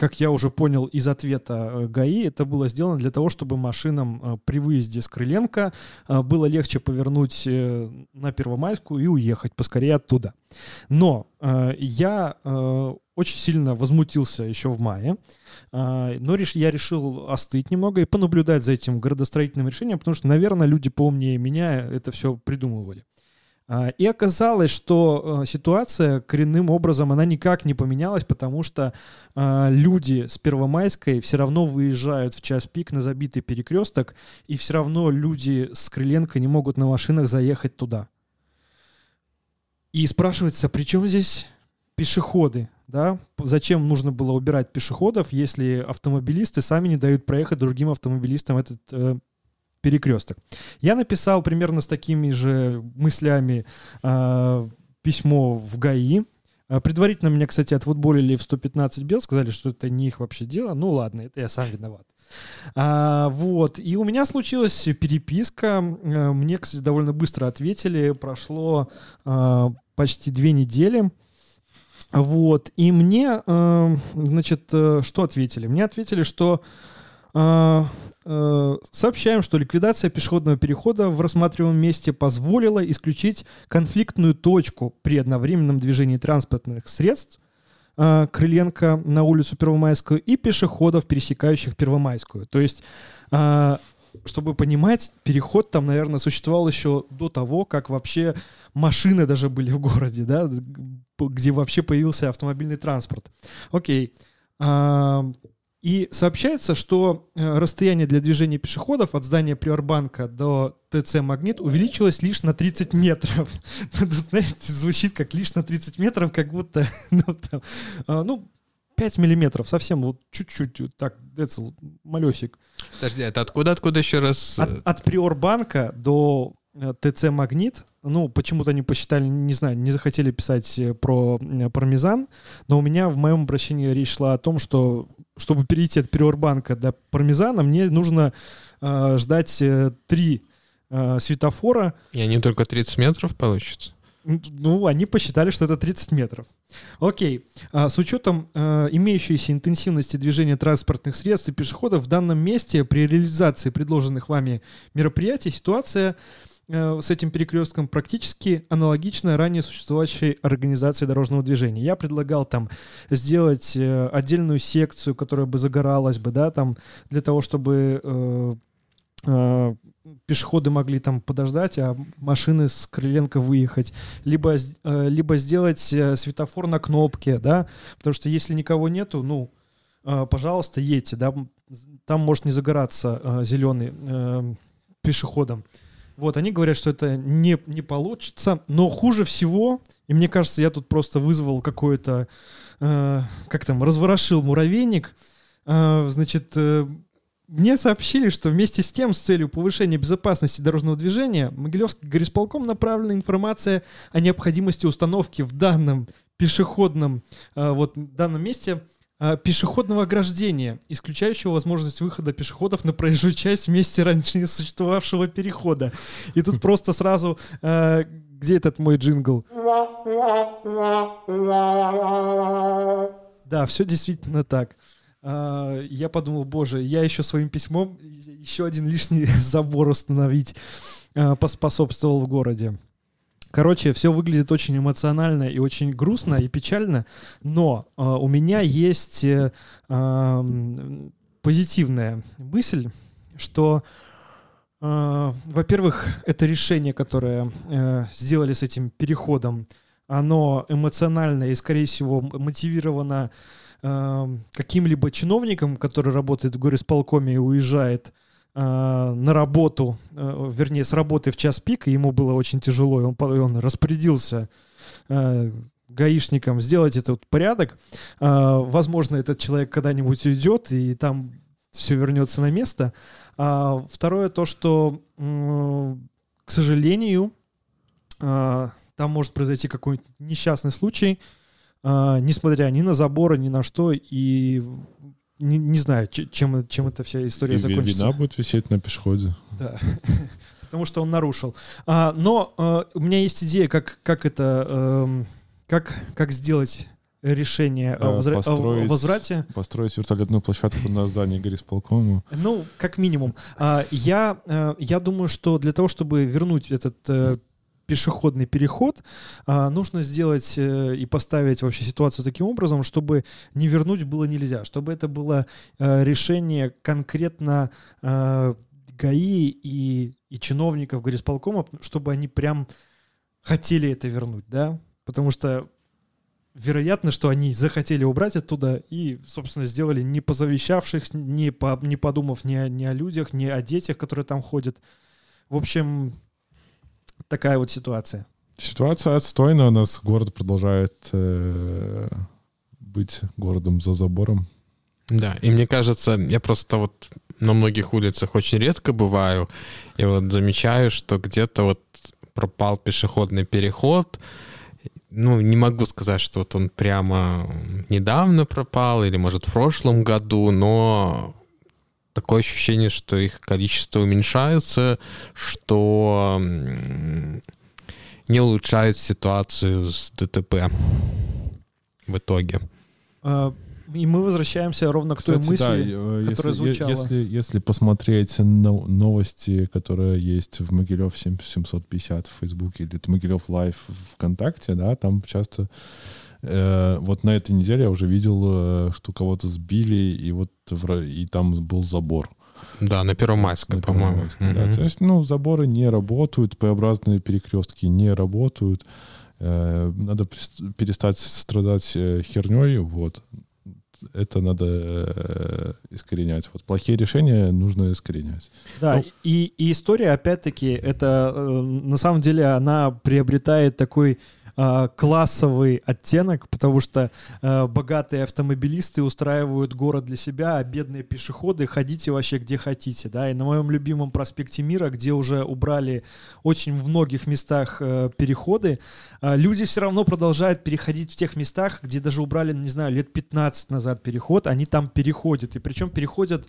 Speaker 3: как я уже понял из ответа э, ГАИ, это было сделано для того, чтобы машинам э, при выезде с Крыленко э, было легче повернуть на Первомайскую и уехать поскорее оттуда. Но я очень сильно возмутился еще в мае, но я решил остыть немного и понаблюдать за этим городостроительным решением, потому что, наверное, люди поумнее меня это все придумывали. А, И оказалось, что э, ситуация коренным образом, она никак не поменялась, потому что а, люди с Первомайской все равно выезжают в час пик на забитый перекресток, и все равно люди с Крыленко не могут на машинах заехать туда. И спрашивается, при чем здесь пешеходы? Да? Зачем нужно было убирать пешеходов, если автомобилисты сами не дают проехать другим автомобилистам этот э, перекресток? Я написал примерно с такими же мыслями э, письмо в ГАИ. Э, Предварительно меня, кстати, отфутболили в 115 бел, сказали, что это не их вообще дело. Ну ладно, это я сам виноват. А, вот, и у меня случилась переписка. Э, Мне, кстати, довольно быстро ответили. Прошло а, почти две недели. Вот, и мне, э, значит, э, что ответили? Мне ответили, что сообщаем, что ликвидация пешеходного перехода в рассматриваемом месте позволила исключить конфликтную точку при одновременном движении транспортных средств э, Крыленко на улицу Первомайскую и пешеходов, пересекающих Первомайскую. То есть э, чтобы понимать, переход там, наверное, существовал еще до того, как вообще машины даже были в городе, да, где вообще появился автомобильный транспорт. Окей. И сообщается, что э, расстояние для движения пешеходов от здания Приорбанка до ТЦ «Магнит» увеличилось лишь на 30 метров. Тут, знаете, звучит как лишь на 30 метров, как будто, ну, там, а, ну 5 миллиметров, совсем вот чуть-чуть, вот так, вот малесик.
Speaker 1: Подожди, это откуда, откуда еще раз?
Speaker 3: От, от Приорбанка до э, ТЦ «Магнит», ну, почему-то они посчитали, не знаю, не захотели писать э, про э, пармезан, но у меня в моем обращении речь шла о том, что чтобы перейти от Приорбанка до пармезана, мне нужно э, ждать э, три э, светофора.
Speaker 1: И они только 30 метров получится?
Speaker 3: Ну, они посчитали, что это 30 метров. Окей. А, с учетом а, имеющейся интенсивности движения транспортных средств и пешеходов в данном месте при реализации предложенных вами мероприятий ситуация с этим перекрестком практически аналогична ранее существовавшей организации дорожного движения. Я предлагал там сделать э, отдельную секцию, которая бы загоралась бы, да, там для того, чтобы э, э, пешеходы могли там подождать, а машины с Крыленко выехать, либо, э, либо сделать э, светофор на кнопке, да, потому что если никого нету, ну, э, пожалуйста, едьте, да, там может не загораться зеленый пешеходом. Вот, они говорят, что это не, не получится, но хуже всего, и мне кажется, я тут просто вызвал какой-то, э, как там, разворошил муравейник, э, значит, э, мне сообщили, что вместе с тем, с целью повышения безопасности дорожного движения, Могилевский горисполком направлена информация о необходимости установки в данном пешеходном, э, вот данном месте пешеходного ограждения, исключающего возможность выхода пешеходов на проезжую часть вместе раньше не существовавшего перехода. И тут просто сразу, э, где этот мой джингл? Да, все действительно так. А, я подумал, боже, я еще своим письмом еще один лишний забор установить а, поспособствовал в городе. Короче, все выглядит очень эмоционально и очень грустно и печально, но э, у меня есть э, э, позитивная мысль, что, э, во-первых, это решение, которое э, сделали с этим переходом, оно эмоционально и, скорее всего, мотивировано Эм, каким-либо чиновником, который работает в горисполкоме и уезжает э, на работу, э, вернее, с работы в час пик, и ему было очень тяжело, и он, он распорядился э, гаишникам сделать этот порядок. Возможно, этот человек когда-нибудь уйдет, и там все вернется на место. А второе то, что, к сожалению, там может произойти какой-нибудь несчастный случай, а, несмотря ни на заборы, ни на что, и не, не знаю, чем, чем эта вся история
Speaker 4: и
Speaker 3: закончится.
Speaker 4: Вина будет висеть на пешеходе.
Speaker 3: Да. Потому что он нарушил. А, но а, у меня есть идея, как, как это, а, как, как сделать решение о, возра... построить, о возврате.
Speaker 4: Построить вертолетную площадку на здании горисполкома.
Speaker 3: Ну, как минимум. А, я, а, я думаю, что для того, чтобы вернуть этот э, пешеходный переход, а, нужно сделать э, и поставить вообще ситуацию таким образом, чтобы не вернуть было нельзя, чтобы это было э, решение конкретно э, ГАИ и, и чиновников горисполкома, чтобы они прям хотели это вернуть, да, потому что вероятно, что они захотели убрать оттуда и, собственно, сделали не позавещавших, не, по, не подумав ни о, ни о людях, ни о детях, которые там ходят. В общем, такая вот ситуация.
Speaker 4: Ситуация отстойная. У нас город продолжает э, быть городом за забором.
Speaker 1: Да, и мне кажется, я просто вот на многих улицах очень редко бываю, и вот замечаю, что где-то вот пропал пешеходный переход. Ну, не могу сказать, что вот он прямо недавно пропал, или, может, в прошлом году, но такое ощущение, что их количество уменьшается, что не улучшает ситуацию с ДТП. в итоге.
Speaker 3: А, И мы возвращаемся ровно к той
Speaker 4: Кстати, да,
Speaker 3: мысли,
Speaker 4: э,
Speaker 3: которая
Speaker 4: если,
Speaker 3: звучала.
Speaker 4: Если, если посмотреть но- новости, которые есть в Могилев 7- 750 в Фейсбуке или Могилев Лайв в ВКонтакте, да, там часто вот на этой неделе я уже видел, э, что кого-то сбили, и вот и там был забор.
Speaker 1: Да, на Первомайской,
Speaker 4: на
Speaker 1: по-моему.
Speaker 4: Первомайской, да. То есть, ну, заборы не работают, П-образные перекрестки не работают. Э, Надо перестать страдать э, херней, вот. Это надо э, искоренять. Вот плохие решения нужно искоренять.
Speaker 3: Да,
Speaker 4: Ну-
Speaker 3: и, и история, опять-таки, это э, на самом деле она приобретает такой а, классовый оттенок, потому что э, богатые автомобилисты устраивают город для себя, а бедные пешеходы ходите вообще где хотите, да. И на моем любимом проспекте Мира, где уже убрали очень в многих местах э, переходы, а, люди все равно продолжают переходить в тех местах, где даже убрали, не знаю, лет 15 назад переход, они там переходят. И причем переходят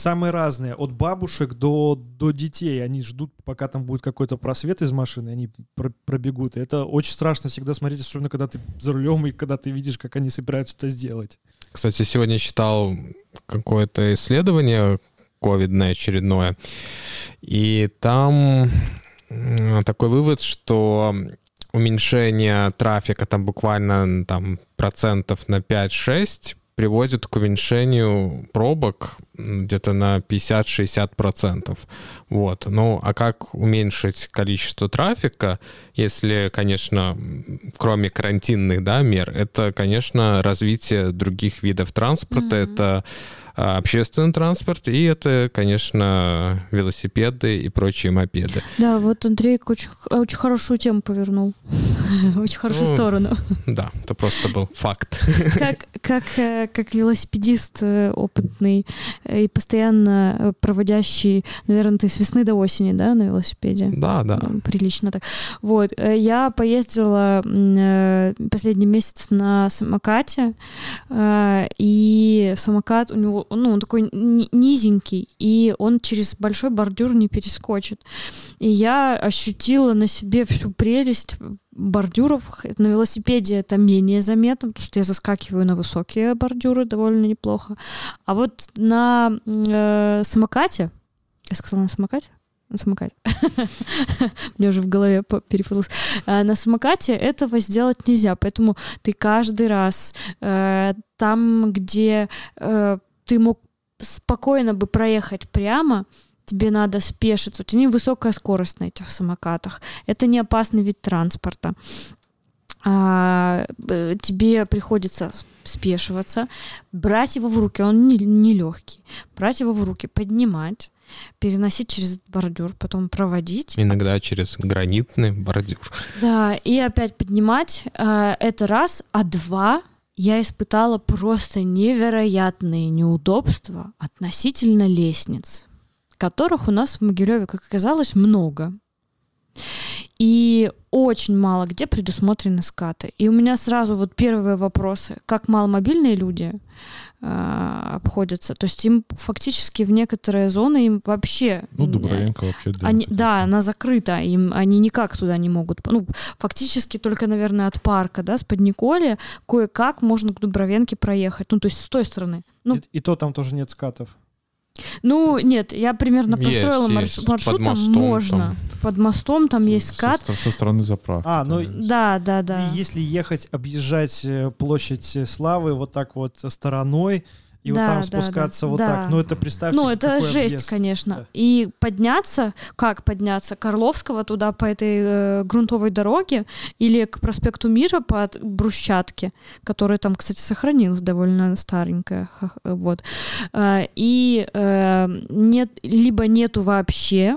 Speaker 3: самые разные, от бабушек до, до детей. Они ждут, пока там будет какой-то просвет из машины, они про- пробегут. И это очень страшно всегда смотреть, особенно когда ты за рулем и когда ты видишь, как они собираются это сделать.
Speaker 1: Кстати, сегодня читал какое-то исследование ковидное очередное, и там такой вывод, что уменьшение трафика там буквально там процентов на 5-6 приводит к уменьшению пробок где-то на 50-60 процентов. Вот. Ну, а как уменьшить количество трафика, если, конечно, кроме карантинных да, мер, это, конечно, развитие других видов транспорта,
Speaker 2: Мгм.
Speaker 1: это общественный транспорт, и это, конечно, велосипеды и прочие мопеды.
Speaker 2: Да, вот Андрей очень, очень хорошую тему повернул. Очень хорошую
Speaker 1: Ну,
Speaker 2: сторону.
Speaker 1: Да, это просто был факт.
Speaker 2: Как, как, э, как велосипедист э, опытный и постоянно проводящий, наверное, ты с весны до осени, да, на велосипеде?
Speaker 1: Да, да.
Speaker 2: Ну, Прилично так. Вот, э, я поездила последний месяц на самокате, и самокат у него, ну, он такой ни- низенький, и он через большой бордюр не перескочит. И я ощутила на себе всю прелесть бордюров. На велосипеде это менее заметно, потому что я заскакиваю на высокие бордюры довольно неплохо. А вот на э, самокате, я сказала на самокате? На самокате. Мне уже в голове перепуталось. А на самокате этого сделать нельзя, поэтому ты каждый раз э, там, где э, ты мог спокойно бы проехать прямо, тебе надо спешиться. У тебя невысокая скорость на этих самокатах. Это не опасный вид транспорта. А, э, тебе приходится спешиваться, брать его в руки, он не, не легкий, брать его в руки, поднимать, переносить через бордюр, потом проводить.
Speaker 1: Иногда через гранитный бордюр.
Speaker 2: Да, и опять поднимать. э, Это раз, а два я испытала просто невероятные неудобства относительно лестниц, которых у нас в Могилеве, как оказалось, много. И очень мало где предусмотрены скаты. И у меня сразу вот первые вопросы. Как маломобильные люди э, обходятся? То есть им фактически в некоторые зоны им вообще...
Speaker 4: Ну, Дубровенко вообще... да,
Speaker 2: они, да, она закрыта, им, они никак туда не могут. Ну, фактически только, наверное, от парка, да, с Подниколи кое-как можно к Дубровенке проехать. Ну, то есть с той стороны. Ну,
Speaker 3: И, и то там тоже нет скатов.
Speaker 2: Ну нет, я примерно
Speaker 1: Есть,
Speaker 2: построила
Speaker 1: есть.
Speaker 2: маршрут.
Speaker 1: Под
Speaker 2: там
Speaker 1: мостом
Speaker 2: можно.
Speaker 1: там.
Speaker 2: Под мостом там есть скат.
Speaker 4: Со, со стороны заправки.
Speaker 3: А, ну.
Speaker 2: Да, да, да.
Speaker 3: И если ехать, объезжать э, площадь э, Славы вот так вот стороной, и
Speaker 2: Да,
Speaker 3: вот там
Speaker 2: да,
Speaker 3: спускаться
Speaker 2: да.
Speaker 3: вот
Speaker 2: Да.
Speaker 3: так, ну это представьте,
Speaker 2: Ну, это жесть,
Speaker 3: объезд.
Speaker 2: конечно.
Speaker 3: Да.
Speaker 2: И подняться, как подняться? Карловского туда по этой э, грунтовой дороге или к проспекту Мира по брусчатке, которая там, кстати, сохранилась довольно старенькая. Вот. А, И э, нет, либо нету вообще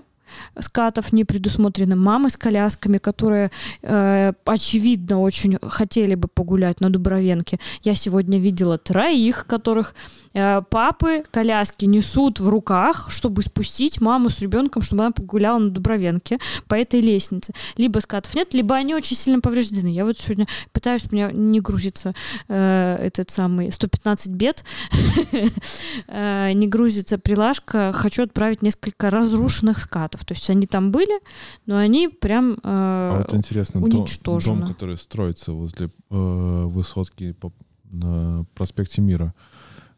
Speaker 2: скатов не предусмотрено. Мамы с колясками, которые, э, очевидно, очень хотели бы погулять на Дубровенке. Я сегодня видела троих, которых папы коляски несут в руках, чтобы спустить маму с ребенком, чтобы она погуляла на Дубровенке по этой лестнице. Либо скатов нет, либо они очень сильно повреждены. Я вот сегодня пытаюсь, у меня не грузится э, этот самый 115 бед, Э, не грузится прилажка, хочу отправить несколько разрушенных скатов. То есть они там были, но они прям... э,
Speaker 4: А вот интересно, дом,
Speaker 2: уничтожено.
Speaker 4: дом, который строится возле э, высотки на проспекте Мира,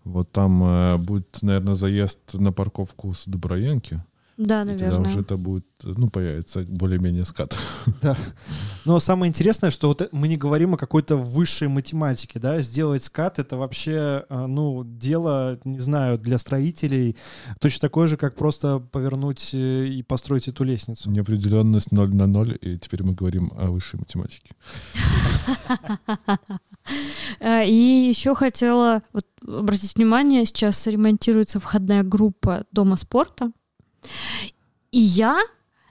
Speaker 4: вот там э, будет, наверное, заезд на парковку с Доброянки.
Speaker 2: Да,
Speaker 4: И тогда
Speaker 2: наверное.
Speaker 4: уже это будет, ну, появится более-менее скат.
Speaker 3: Да. Но самое интересное, что вот мы не говорим о какой-то высшей математике, да, сделать скат это вообще, э, ну, дело, не знаю, для строителей точно такое же, как просто повернуть э, и построить эту лестницу.
Speaker 4: Неопределенность 0 на 0, и теперь мы говорим о высшей математике.
Speaker 2: Э, И еще хотела вот, обратить внимание, сейчас ремонтируется входная группа Дома спорта. И я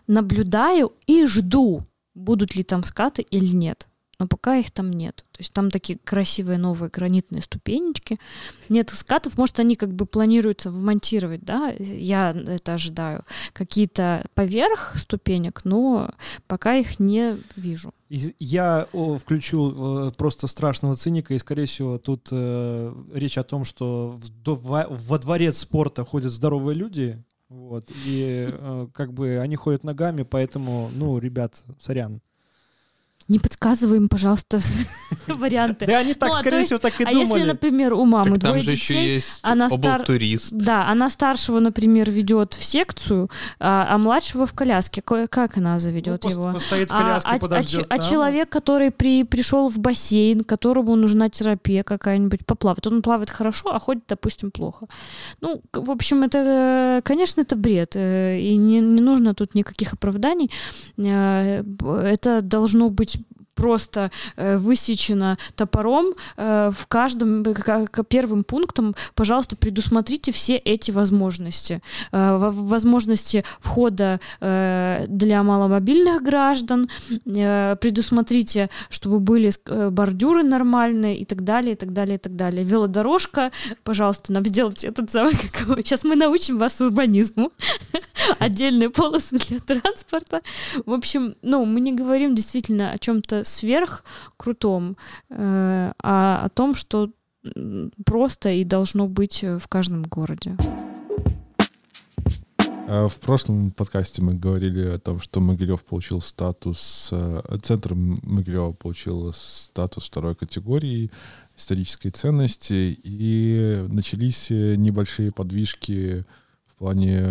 Speaker 2: наблюдаю и жду, будут ли там скаты или нет. Но пока их там нет. То есть там такие красивые новые гранитные ступенечки. Нет скатов, может, они как бы планируются вмонтировать, да, я это ожидаю. Какие-то поверх ступенек, но пока их не вижу.
Speaker 3: Я включу э, просто страшного циника, и, скорее всего, тут э, речь о том, что во дворец спорта ходят здоровые люди, вот, и э, как бы они ходят ногами, поэтому, ну, ребят, сорян.
Speaker 2: Не подсказывай им, пожалуйста, варианты.
Speaker 3: Да они так,
Speaker 2: Ну, а
Speaker 3: скорее
Speaker 2: есть-
Speaker 3: всего, так и
Speaker 2: А если,
Speaker 3: думали.
Speaker 2: например, у мамы
Speaker 1: Так там
Speaker 2: двое
Speaker 1: же еще
Speaker 2: детей,
Speaker 1: есть
Speaker 2: она стар- да, она старшего, например, ведет в секцию, а, а младшего в коляске. Ко- Как она
Speaker 3: Ну,
Speaker 2: заведет
Speaker 3: пост-
Speaker 2: его?
Speaker 3: Постоит в
Speaker 2: А,
Speaker 3: коляске,
Speaker 2: а- а
Speaker 3: подождет
Speaker 2: а
Speaker 3: там.
Speaker 2: человек, который при, пришел в бассейн, которому нужна терапия какая-нибудь, поплавать, он плавает хорошо, а ходит, допустим, плохо. Ну, в общем, это, э, конечно, это бред, э, и не, не нужно тут никаких оправданий. Э, Это должно быть просто э, высечено топором э, в каждом э, к- к- первым пунктом, пожалуйста, предусмотрите все эти возможности. Э, во- возможности входа э, для маломобильных граждан, э, предусмотрите, чтобы были э, бордюры нормальные и так далее, и так далее, и так далее. Велодорожка, пожалуйста, нам сделайте этот самый, как сейчас мы научим вас урбанизму. Отдельные полосы для транспорта. В общем, ну, мы не говорим действительно о чем-то сверх крутом, э, а о том, что просто и должно быть э, в каждом городе.
Speaker 4: А В прошлом подкасте мы говорили о том, что Могилев получил статус, э, центр Могилева получил статус второй категории исторической ценности, и начались небольшие подвижки в плане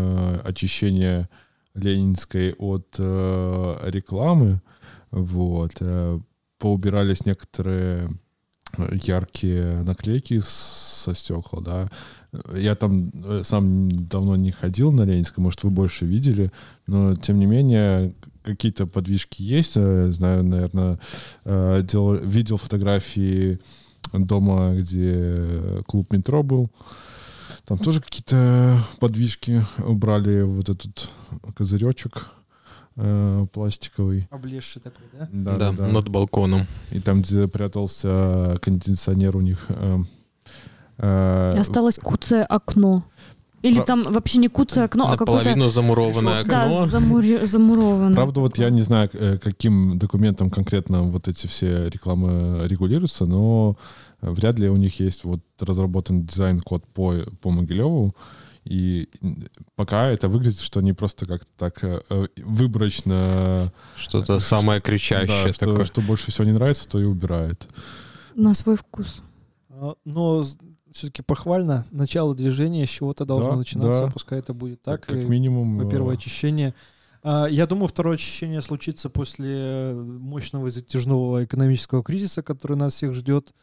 Speaker 4: очищения Ленинской от рекламы. Вот. э, Поубирались некоторые э, яркие наклейки со стекла, да. Я там э, сам давно не ходил на Ленинской, может, вы больше видели, но, тем не менее, какие-то подвижки есть. Знаю, наверное, делал- видел фотографии дома, где клуб метро был. Там тоже какие-то подвижки убрали вот этот козыречек э, пластиковый.
Speaker 3: Облезший такой, да?
Speaker 4: Да,
Speaker 1: Да,
Speaker 4: да, да.
Speaker 1: над балконом.
Speaker 4: И там, где прятался кондиционер у них. э, э,
Speaker 2: И осталось куцое окно. Или
Speaker 4: Про-
Speaker 2: там вообще не куцое окно, а какое-то...
Speaker 1: Наполовину замурованное
Speaker 2: Да,
Speaker 1: окно.
Speaker 2: замури- замуровано.
Speaker 4: Правда, вот я не знаю, каким документом конкретно вот эти все рекламы регулируются, но вряд ли у них есть вот разработан дизайн-код по, по Могилеву. И пока это выглядит, что они просто как-то так э, э, выборочно...
Speaker 1: Что-то самое
Speaker 4: да,
Speaker 1: кричащее
Speaker 4: что,
Speaker 1: такое.
Speaker 4: что больше всего не нравится, то и убирает.
Speaker 2: На свой вкус.
Speaker 3: А, Но все-таки похвально. Начало движения с чего-то должно
Speaker 4: Да,
Speaker 3: начинаться.
Speaker 4: да.
Speaker 3: Пускай это будет так.
Speaker 4: как
Speaker 3: и
Speaker 4: минимум... э,
Speaker 3: очищение. А, Я думаю, второе очищение случится после мощного и затяжного экономического кризиса, который нас всех ждет.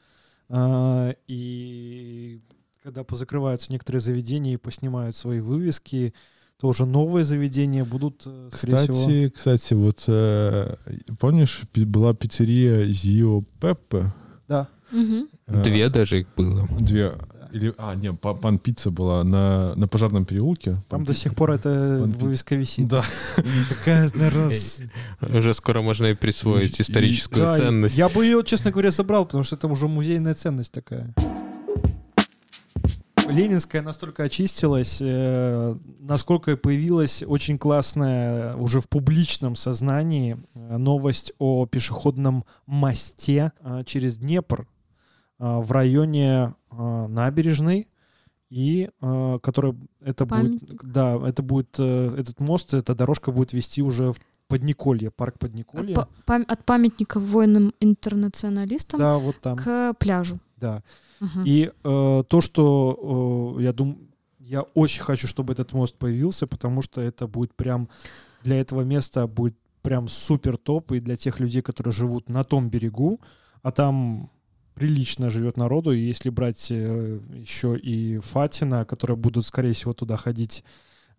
Speaker 3: А, И когда позакрываются некоторые заведения и поснимают свои вывески, то уже новые заведения будут, э, скорее всего...
Speaker 4: Кстати, кстати, вот э, помнишь, была пиццерия Зио Пеппе?
Speaker 3: Да.
Speaker 2: Мгм.
Speaker 4: Э,
Speaker 1: Две даже их было.
Speaker 4: Две. Или, а, не, па- пан пицца была на, на пожарном переулке.
Speaker 3: Там
Speaker 4: Пан
Speaker 3: до сих пор эта вывеска висит.
Speaker 4: Да.
Speaker 3: Такая, наверное, с-
Speaker 1: Уже скоро можно и присвоить историческую
Speaker 3: Да,
Speaker 1: ценность.
Speaker 3: Я бы ее, честно говоря, забрал, потому что это уже музейная ценность такая. Ленинская настолько очистилась, э, насколько появилась очень классная уже в публичном сознании э, новость о пешеходном мосте э, через Днепр в районе набережной. и э, который это
Speaker 2: Памятник.
Speaker 3: будет, да, это будет э, этот мост, эта дорожка будет вести уже в Подниколье, парк Подниколье.
Speaker 2: От, па- пам- от памятника воинам-интернационалистам
Speaker 3: Да, вот там,
Speaker 2: к пляжу.
Speaker 3: да. И э, то, что э, я думаю, я очень хочу, чтобы этот мост появился, потому что это будет прям для этого места будет прям супер топ и для тех людей, которые живут на том берегу, а там прилично живет народу, и если брать э, еще и Фатина, которые будут, скорее всего, туда ходить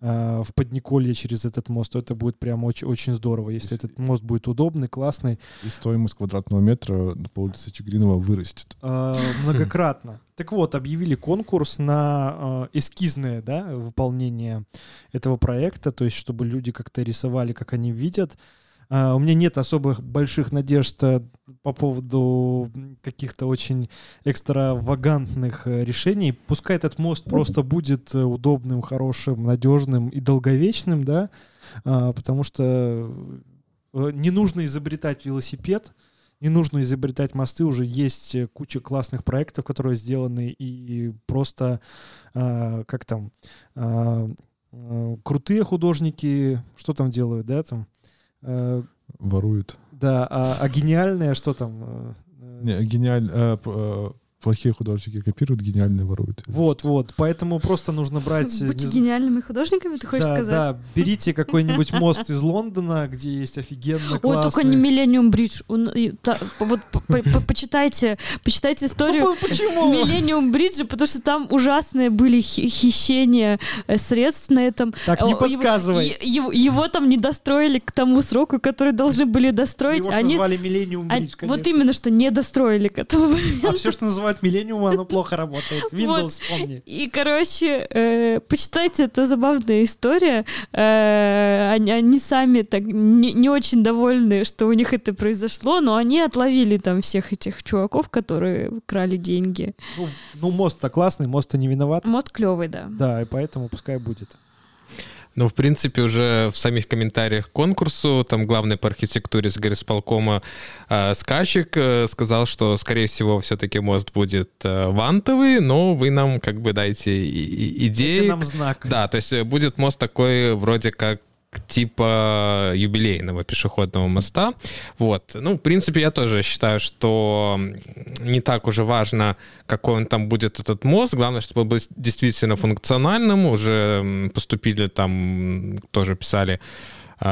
Speaker 3: в Подниколье через этот мост, то это будет прям очень, очень здорово. Если
Speaker 4: Если-
Speaker 3: этот мост будет удобный, классный,
Speaker 4: И стоимость квадратного метра по улице Чигринова вырастет.
Speaker 3: э, многократно. Так вот, объявили конкурс на э, эскизное да, выполнение этого проекта, то есть чтобы люди как-то рисовали, как они видят. Э, У меня нет особых больших надежд э, по поводу каких-то очень экстравагантных э, решений. Пускай этот мост просто будет э, удобным, хорошим, надежным и долговечным, да, а, потому что не нужно изобретать велосипед, не нужно изобретать мосты, уже есть куча классных проектов, которые сделаны, и просто, а, как там, а, а, крутые художники, что там делают, да, там,
Speaker 4: Воруют.
Speaker 3: да, а, а гениальное, что там? э, э,
Speaker 4: Не, гениаль... плохие художники копируют, гениальные воруют.
Speaker 3: Вот, вот, поэтому просто нужно брать...
Speaker 2: Будьте
Speaker 3: не
Speaker 2: гениальными художниками, ты хочешь
Speaker 3: да,
Speaker 2: сказать?
Speaker 3: да, берите какой-нибудь мост из Лондона, где есть офигенно
Speaker 2: Ой, только
Speaker 3: классный...
Speaker 2: не Millennium Бридж. Вот по- по- по- почитайте, почитайте историю
Speaker 3: Почему?
Speaker 2: Millennium Бриджа, потому что там ужасные были хи- хищения э, средств на этом.
Speaker 3: Так, не
Speaker 2: Э, его-
Speaker 3: подсказывай.
Speaker 2: Его, там не достроили к тому сроку, который должны были достроить.
Speaker 3: Его назвали
Speaker 2: они-
Speaker 3: Bridge,
Speaker 2: вот именно что не достроили к этому моменту.
Speaker 3: А все, что называют Millennium, оно плохо работает. Windows, вспомни.
Speaker 2: И, короче, э, почитайте, это забавная история. Э, они, они сами так не, не очень довольны, что у них это произошло, но они отловили там всех этих чуваков, которые крали деньги.
Speaker 3: Ну, ну, мост-то классный, мост-то не виноват.
Speaker 2: Мост клевый, да.
Speaker 3: Да, и поэтому пускай будет.
Speaker 1: Ну, в принципе, уже в самих комментариях к конкурсу, там главный по архитектуре с горисполкома э, Скачек э, сказал, что, скорее всего, все-таки мост будет э, вантовый, но вы нам как бы дайте и- и- идеи.
Speaker 3: Дайте нам знак.
Speaker 1: Да, то есть э, будет мост такой вроде как типа юбилейного пешеходного моста. Вот. Ну, в принципе, я тоже считаю, что не так уже важно, какой он там будет, этот мост. Главное, чтобы он был действительно функциональным. Уже поступили там, тоже писали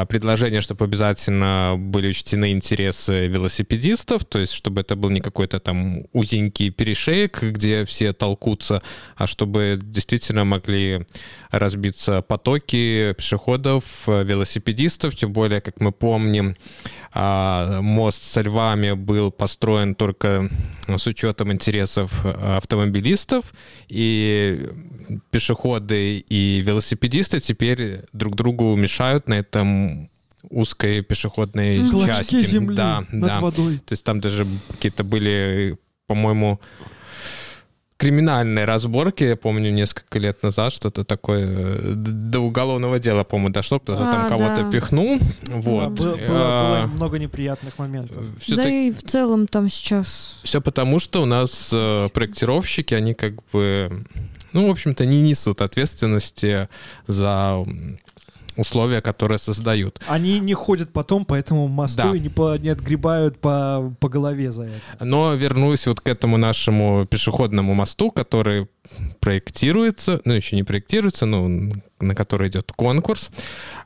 Speaker 1: предложение, чтобы обязательно были учтены интересы велосипедистов, то есть чтобы это был не какой-то там узенький перешеек, где все толкутся, а чтобы действительно могли разбиться потоки пешеходов, велосипедистов, тем более, как мы помним, а, мост со львами был построен только с учетом интересов э, автомобилистов, и пешеходы и велосипедисты теперь друг другу мешают на этом узкой пешеходной.
Speaker 3: Клочки
Speaker 1: части.
Speaker 3: земли
Speaker 1: да,
Speaker 3: над
Speaker 1: да.
Speaker 3: водой.
Speaker 1: То есть там даже какие-то были, по-моему, криминальные разборки, я помню, несколько лет назад что-то такое, до уголовного дела, по-моему, дошло, кто-то
Speaker 2: А,
Speaker 1: там кого-то
Speaker 2: да.
Speaker 1: пихнул,
Speaker 3: Да,
Speaker 1: вот.
Speaker 3: было, было- было много неприятных моментов.
Speaker 1: все,
Speaker 2: да и в целом там сейчас...
Speaker 1: все потому, что у нас э, проектировщики, они как бы, ну, в общем-то, не несут ответственности за условия, которые создают.
Speaker 3: Они не ходят потом по этому мосту
Speaker 1: Да.
Speaker 3: и не, по- не отгребают по, по голове за это.
Speaker 1: Но вернусь вот к этому нашему пешеходному мосту, который проектируется, ну, еще не проектируется, но на который идет конкурс.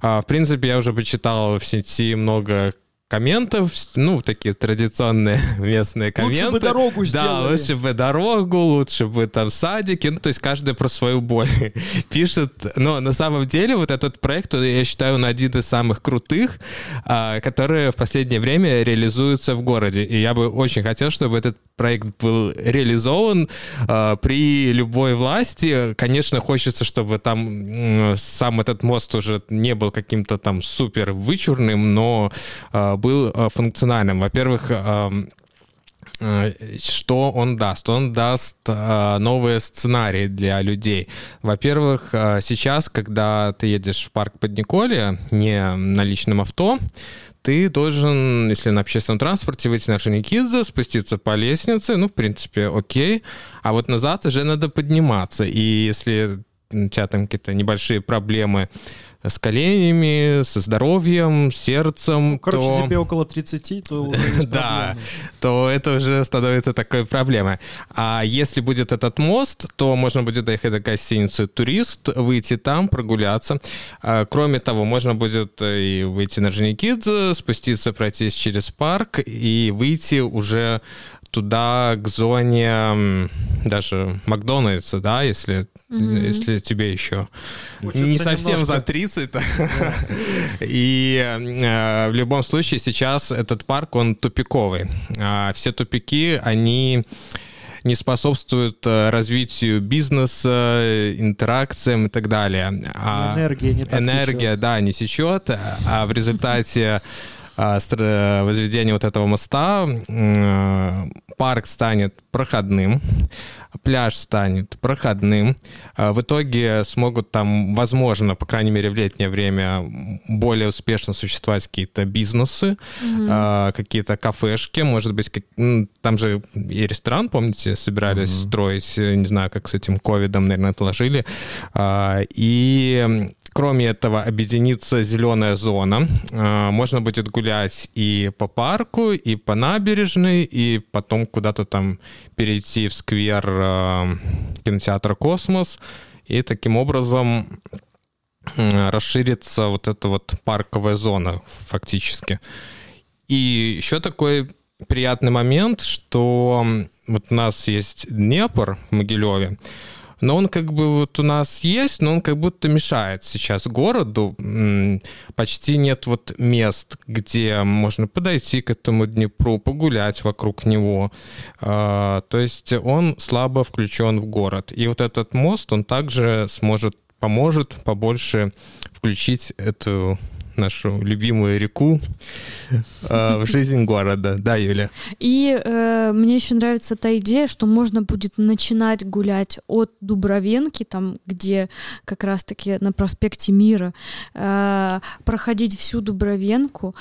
Speaker 1: А, в принципе, я уже почитал в сети много комментов, ну, такие традиционные местные комменты.
Speaker 3: Лучше бы дорогу
Speaker 1: Да,
Speaker 3: сделали.
Speaker 1: лучше бы дорогу, лучше бы там садики, ну, то есть каждый про свою боль пишет. Но на самом деле вот этот проект, я считаю, он один из самых крутых, а, которые в последнее время реализуются в городе. И я бы очень хотел, чтобы этот проект был реализован а, при любой власти. Конечно, хочется, чтобы там сам этот мост уже не был каким-то там супер вычурным, но а, был а, функциональным. Во-первых, что он даст? Он даст новые сценарии для людей. Во-первых, сейчас, когда ты едешь в парк Подниколье не на личном авто, ты должен, если на общественном транспорте, выйти на Шеникидзе, спуститься по лестнице, ну, в принципе, окей, а вот назад уже надо подниматься, и если у тебя там какие-то небольшие проблемы с коленями, со здоровьем, сердцем.
Speaker 3: Ну, Короче,
Speaker 1: то...
Speaker 3: тебе около 30, то
Speaker 1: Да, то это уже становится такой проблемой. А если будет этот мост, то можно будет доехать до гостиницы «Турист», выйти там, прогуляться. А, Кроме того, можно будет э, и выйти на Женикидзе, спуститься, пройтись через парк и выйти уже туда, к зоне даже Макдональдса, да, если, если тебе еще
Speaker 3: Хочется
Speaker 1: не совсем
Speaker 3: немножко.
Speaker 1: за 30. И э, в любом случае сейчас этот парк, он тупиковый. А все тупики, они не способствуют э, развитию бизнеса, интеракциям и так далее. А
Speaker 3: Энергия не так
Speaker 1: энергия,
Speaker 3: течет.
Speaker 1: да, не течет, а в результате возведения вот этого моста м, парк станет проходным, пляж станет проходным. А В итоге смогут там, возможно, по крайней мере, в летнее время более успешно существовать какие-то бизнесы, а, какие-то кафешки, может быть, как- там же и ресторан, помните, собирались строить, э, не знаю, как с этим ковидом, наверное, отложили. А, И Кроме этого, объединится зеленая зона. А, Можно будет гулять и по парку, и по набережной, и потом куда-то там перейти в сквер а, кинотеатра «Космос». И таким образом расширится вот эта вот парковая зона фактически. И еще такой приятный момент, что вот у нас есть Днепр в Могилеве, но он как бы вот у нас есть, но он как будто мешает сейчас городу. Почти нет вот мест, где можно подойти к этому Днепру, погулять вокруг него. А, То есть он слабо включен в город. И вот этот мост, он также сможет, поможет побольше включить эту нашу любимую реку э, в жизнь города. Да, Юля?
Speaker 2: И э, мне еще нравится та идея, что можно будет начинать гулять от Дубровенки, там, где как раз-таки на проспекте Мира, э, проходить всю Дубровенку,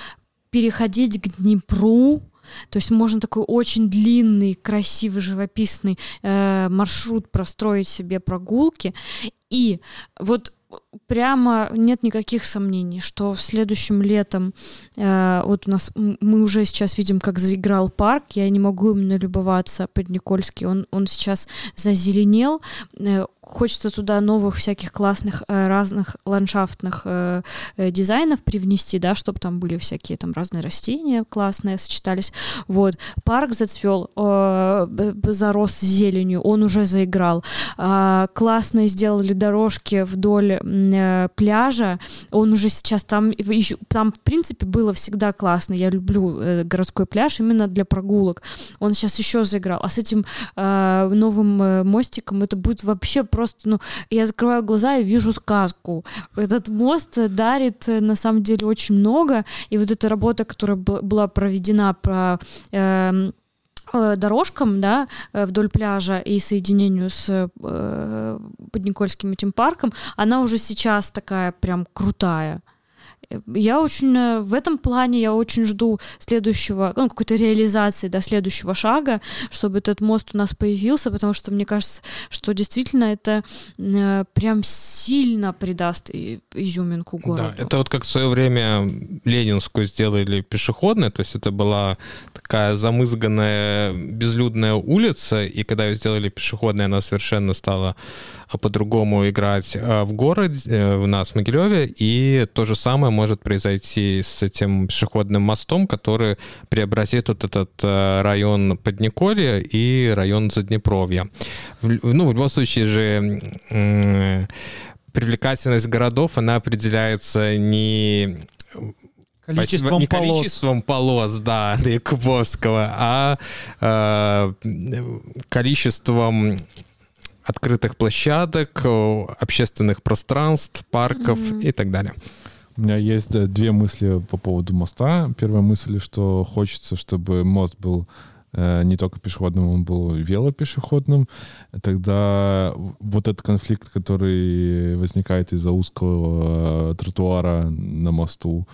Speaker 2: переходить к Днепру, то есть можно такой очень длинный, красивый, живописный э, маршрут простроить себе прогулки. И вот прямо нет никаких сомнений, что в следующем летом э, вот у нас мы уже сейчас видим, как заиграл парк. Я не могу им налюбоваться Подникольский. Он, он сейчас зазеленел. Э, хочется туда новых всяких классных э, разных ландшафтных э, э, дизайнов привнести, да, чтобы там были всякие там разные растения классные сочетались. Вот. Парк зацвел, э, зарос зеленью, он уже заиграл. А, классные сделали дорожки вдоль э, пляжа. Он уже сейчас там, ещё- там в принципе было всегда классно. Я люблю э, городской пляж именно для прогулок. Он сейчас еще заиграл. А с этим э, новым мостиком это будет вообще просто, ну, я закрываю глаза и вижу сказку. Этот мост дарит на самом деле очень много. И вот эта работа, которая была проведена по эм, дорожкам, да, э, вдоль пляжа и соединению с э, Подникольским этим парком, она уже сейчас такая прям крутая. Э, Я очень э, в этом плане я очень жду следующего, ну, какой-то реализации, да, следующего шага, чтобы этот мост у нас появился, потому что мне кажется, что действительно это э, прям сильно придаст и- изюминку городу.
Speaker 1: Да, это вот как в свое время Ленинскую сделали пешеходной, то есть это была такая замызганная безлюдная улица, и когда ее сделали пешеходной, она совершенно стала а, по-другому играть а, в городе, э, у нас в Могилеве, и то же самое может произойти с этим пешеходным мостом, который преобразит вот этот э, район Подниколья и район Заднепровья. Ну, в любом случае же м, привлекательность городов, она определяется не
Speaker 3: Количеством
Speaker 1: не
Speaker 3: полос.
Speaker 1: количеством полос, да, до Якубовского, а э, количеством открытых площадок, о, общественных пространств, парков и так далее.
Speaker 4: У меня есть э, две мысли по поводу моста. Первая мысль, что хочется, чтобы мост был э, не только пешеходным, он был велопешеходным. Тогда вот этот конфликт, который возникает из-за узкого э, тротуара на мосту,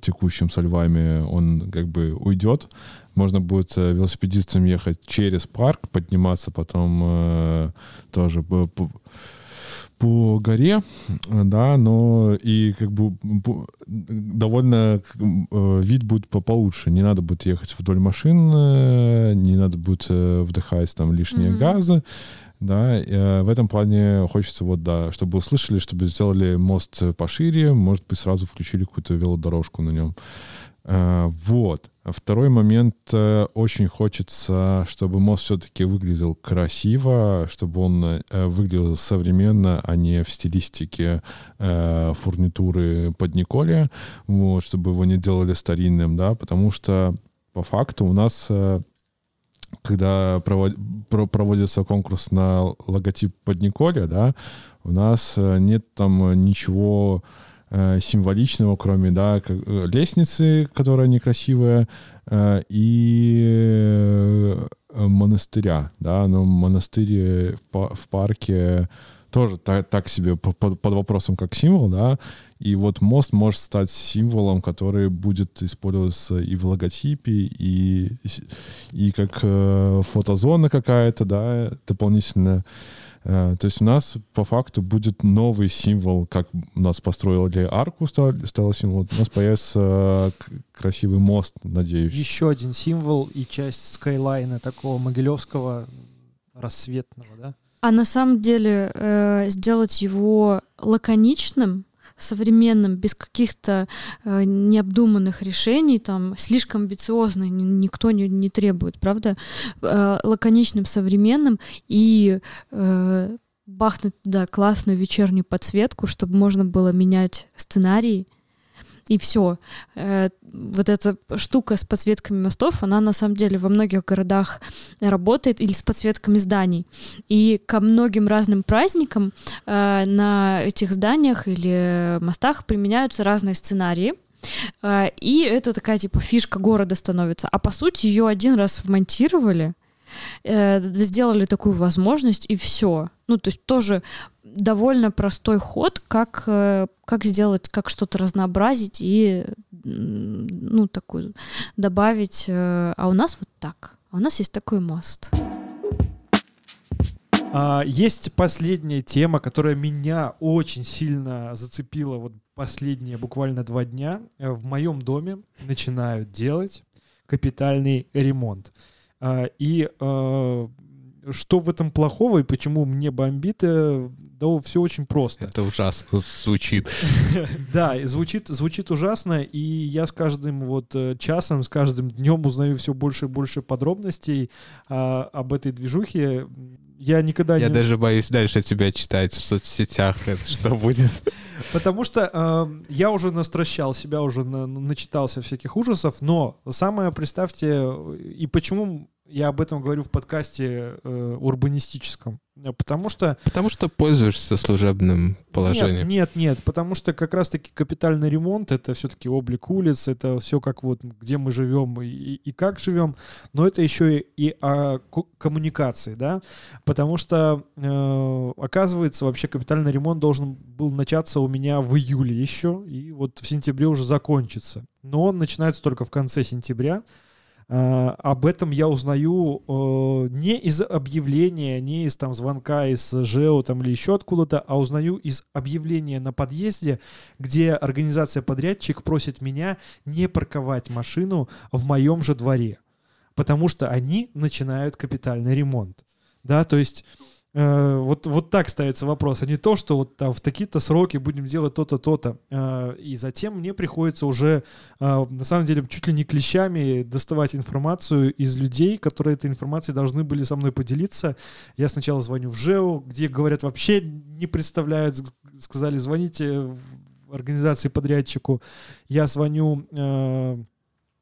Speaker 4: текущим со львами, он как бы уйдет. Можно будет э, велосипедистам ехать через парк, подниматься потом э, тоже по, по горе, да, но и как бы довольно э, вид будет по- получше. Не надо будет ехать вдоль машин, э, не надо будет э, вдыхать там лишние
Speaker 2: Мгм.
Speaker 4: газы. Да, в этом плане хочется вот, да, чтобы услышали, чтобы сделали мост пошире, может быть, сразу включили какую-то велодорожку на нем. Э, Вот. Второй момент. э, Очень хочется, чтобы мост все-таки выглядел красиво, чтобы он э, выглядел современно, а не в стилистике фурнитуры Подниколья, вот, чтобы его не делали старинным, да, потому что по факту у нас когда провод- про- проводится конкурс на логотип Подниколя, да, у нас нет там ничего э, символичного, кроме да, э, лестницы, которая некрасивая, э, и монастыря, да, но монастырь в па- в парке тоже та- так себе по- под, под вопросом как символ, да, и вот мост может стать символом, который будет использоваться и в логотипе, и, и как э, фотозона какая-то, да, дополнительная. Э, то есть у нас по факту будет новый символ, как у нас построили арку, стал, стал символ. У нас появится э, красивый мост, надеюсь.
Speaker 3: Еще один символ и часть скайлайна такого могилевского рассветного, да?
Speaker 2: А на самом деле э, сделать его лаконичным, современным, без каких-то э, необдуманных решений, там слишком амбициозно ни- никто не, не требует, правда? Э, лаконичным, современным и э, бахнуть туда классную вечернюю подсветку, чтобы можно было менять сценарий. И все. вот эта штука с подсветками мостов, она на самом деле во многих городах работает или с подсветками зданий. И ко многим разным праздникам э, на этих зданиях или мостах применяются разные сценарии. Э, и это такая типа фишка города становится. А по сути ее один раз вмонтировали, э, сделали такую возможность и все. Ну то есть тоже довольно простой ход, как э, как сделать, как что-то разнообразить и ну такую добавить. э, а у нас вот так. А у нас есть такой мост.
Speaker 3: А, есть последняя тема, которая меня очень сильно зацепила вот последние буквально два дня. Э, В моем доме начинают делать капитальный ремонт. А, И что в этом плохого и почему мне бомбит? э, Да все очень просто.
Speaker 1: Это ужасно звучит.
Speaker 3: Да, звучит, звучит ужасно, и я с каждым вот э, часом, с каждым днем узнаю все больше и больше подробностей а, об этой движухе. Я никогда
Speaker 1: Я
Speaker 3: не...
Speaker 1: даже боюсь дальше тебя читать в соцсетях. Это что будет?
Speaker 3: Потому что э, я уже настращал себя, уже на- начитался всяких ужасов, но самое, представьте, и почему я об этом говорю в подкасте э, урбанистическом, Э, потому что
Speaker 1: Потому что пользуешься служебным положением.
Speaker 3: Нет, нет, нет, потому что как раз-таки капитальный ремонт это все-таки облик улиц, это все как вот где мы живем и, и- как живем, но это еще и, и о коммуникации, да, потому что э, оказывается вообще капитальный ремонт должен был начаться у меня в июле еще и вот в сентябре уже закончится, но он начинается только в конце сентября. А, об этом я узнаю э, не из объявления, не из там звонка из ЖЭО там или еще откуда-то, а узнаю из объявления на подъезде, где организация подрядчик просит меня не парковать машину в моем же дворе, потому что они начинают капитальный ремонт. Да, то есть вот, вот так ставится вопрос, а не то, что вот там в такие-то сроки будем делать то-то, то-то. Э, и затем мне приходится уже а, на самом деле чуть ли не клещами доставать информацию из людей, которые этой информацией должны были со мной поделиться. Я сначала звоню в ЖЭО, где говорят вообще не представляют, сказали звоните в организации подрядчику. Я звоню э,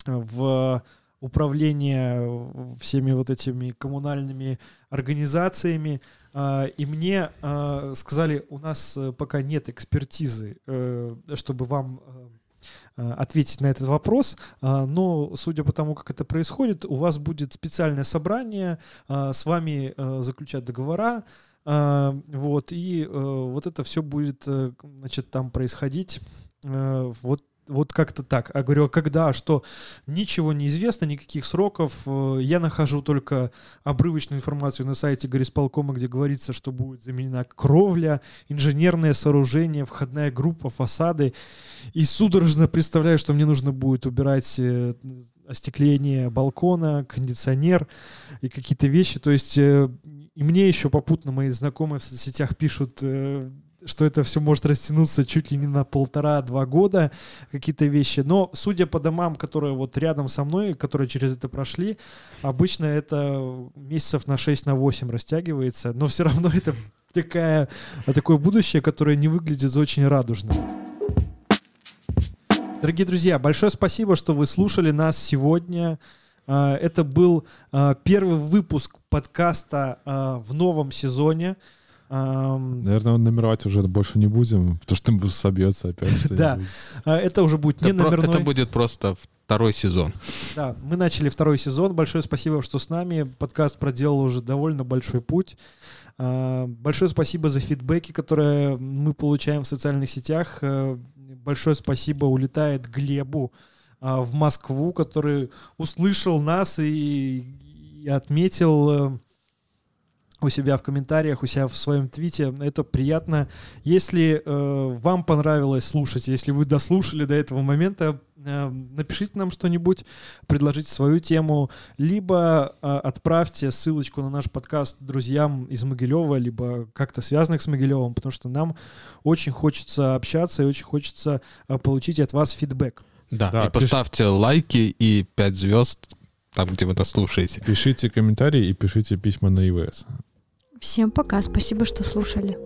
Speaker 3: в управление всеми вот этими коммунальными организациями, а, и мне а, сказали, у нас э, пока нет экспертизы, э, чтобы вам э, э, ответить на этот вопрос, а, но судя по тому, как это происходит, у вас будет специальное собрание, с вами э, заключать договора, вот, и э, вот это все будет, э, значит, там происходить э, вот вот как-то так. А говорю, а когда, что? Ничего не известно, никаких сроков. Э, Я нахожу только обрывочную информацию на сайте горисполкома, где говорится, что будет заменена кровля, инженерное сооружение, входная группа, фасады. И судорожно представляю, что мне нужно будет убирать э, остекление балкона, кондиционер и какие-то вещи. То есть э, и мне еще попутно мои знакомые в соцсетях пишут, что это все может растянуться чуть ли не на полтора-два года, какие-то вещи. Но судя по домам, которые вот рядом со мной, которые через это прошли, обычно это месяцев на 6 на 8 растягивается. Но все равно это такая, такое будущее, которое не выглядит очень радужно. Дорогие друзья, большое спасибо, что вы слушали нас сегодня. А, Это был а, первый выпуск подкаста а, в новом сезоне.
Speaker 4: Наверное, номеровать уже больше не будем, потому что там собьется опять что-нибудь.
Speaker 3: Да. а, Это уже будет не номерной.
Speaker 1: это будет просто второй сезон.
Speaker 3: Да, мы начали второй сезон. Большое спасибо, что с нами. Подкаст проделал уже довольно большой путь. А, Большое спасибо за фидбэки, которые мы получаем в социальных сетях. Э, Большое спасибо улетает Глебу а, в Москву, который услышал нас и, и отметил э, у себя в комментариях, у себя в своем твите. Это приятно. Если э, вам понравилось слушать, если вы дослушали до этого момента, э, напишите нам что-нибудь, предложите свою тему, либо э, отправьте ссылочку на наш подкаст друзьям из Могилева, либо как-то связанных с Могилевым, потому что нам очень хочется общаться и очень хочется э, получить от вас фидбэк.
Speaker 1: Да,
Speaker 4: Да,
Speaker 1: и поставьте лайки и 5 звезд там, где вы нас слушаете.
Speaker 4: Пишите комментарии и пишите письма на ИВС.
Speaker 2: Всем пока, спасибо, что слушали.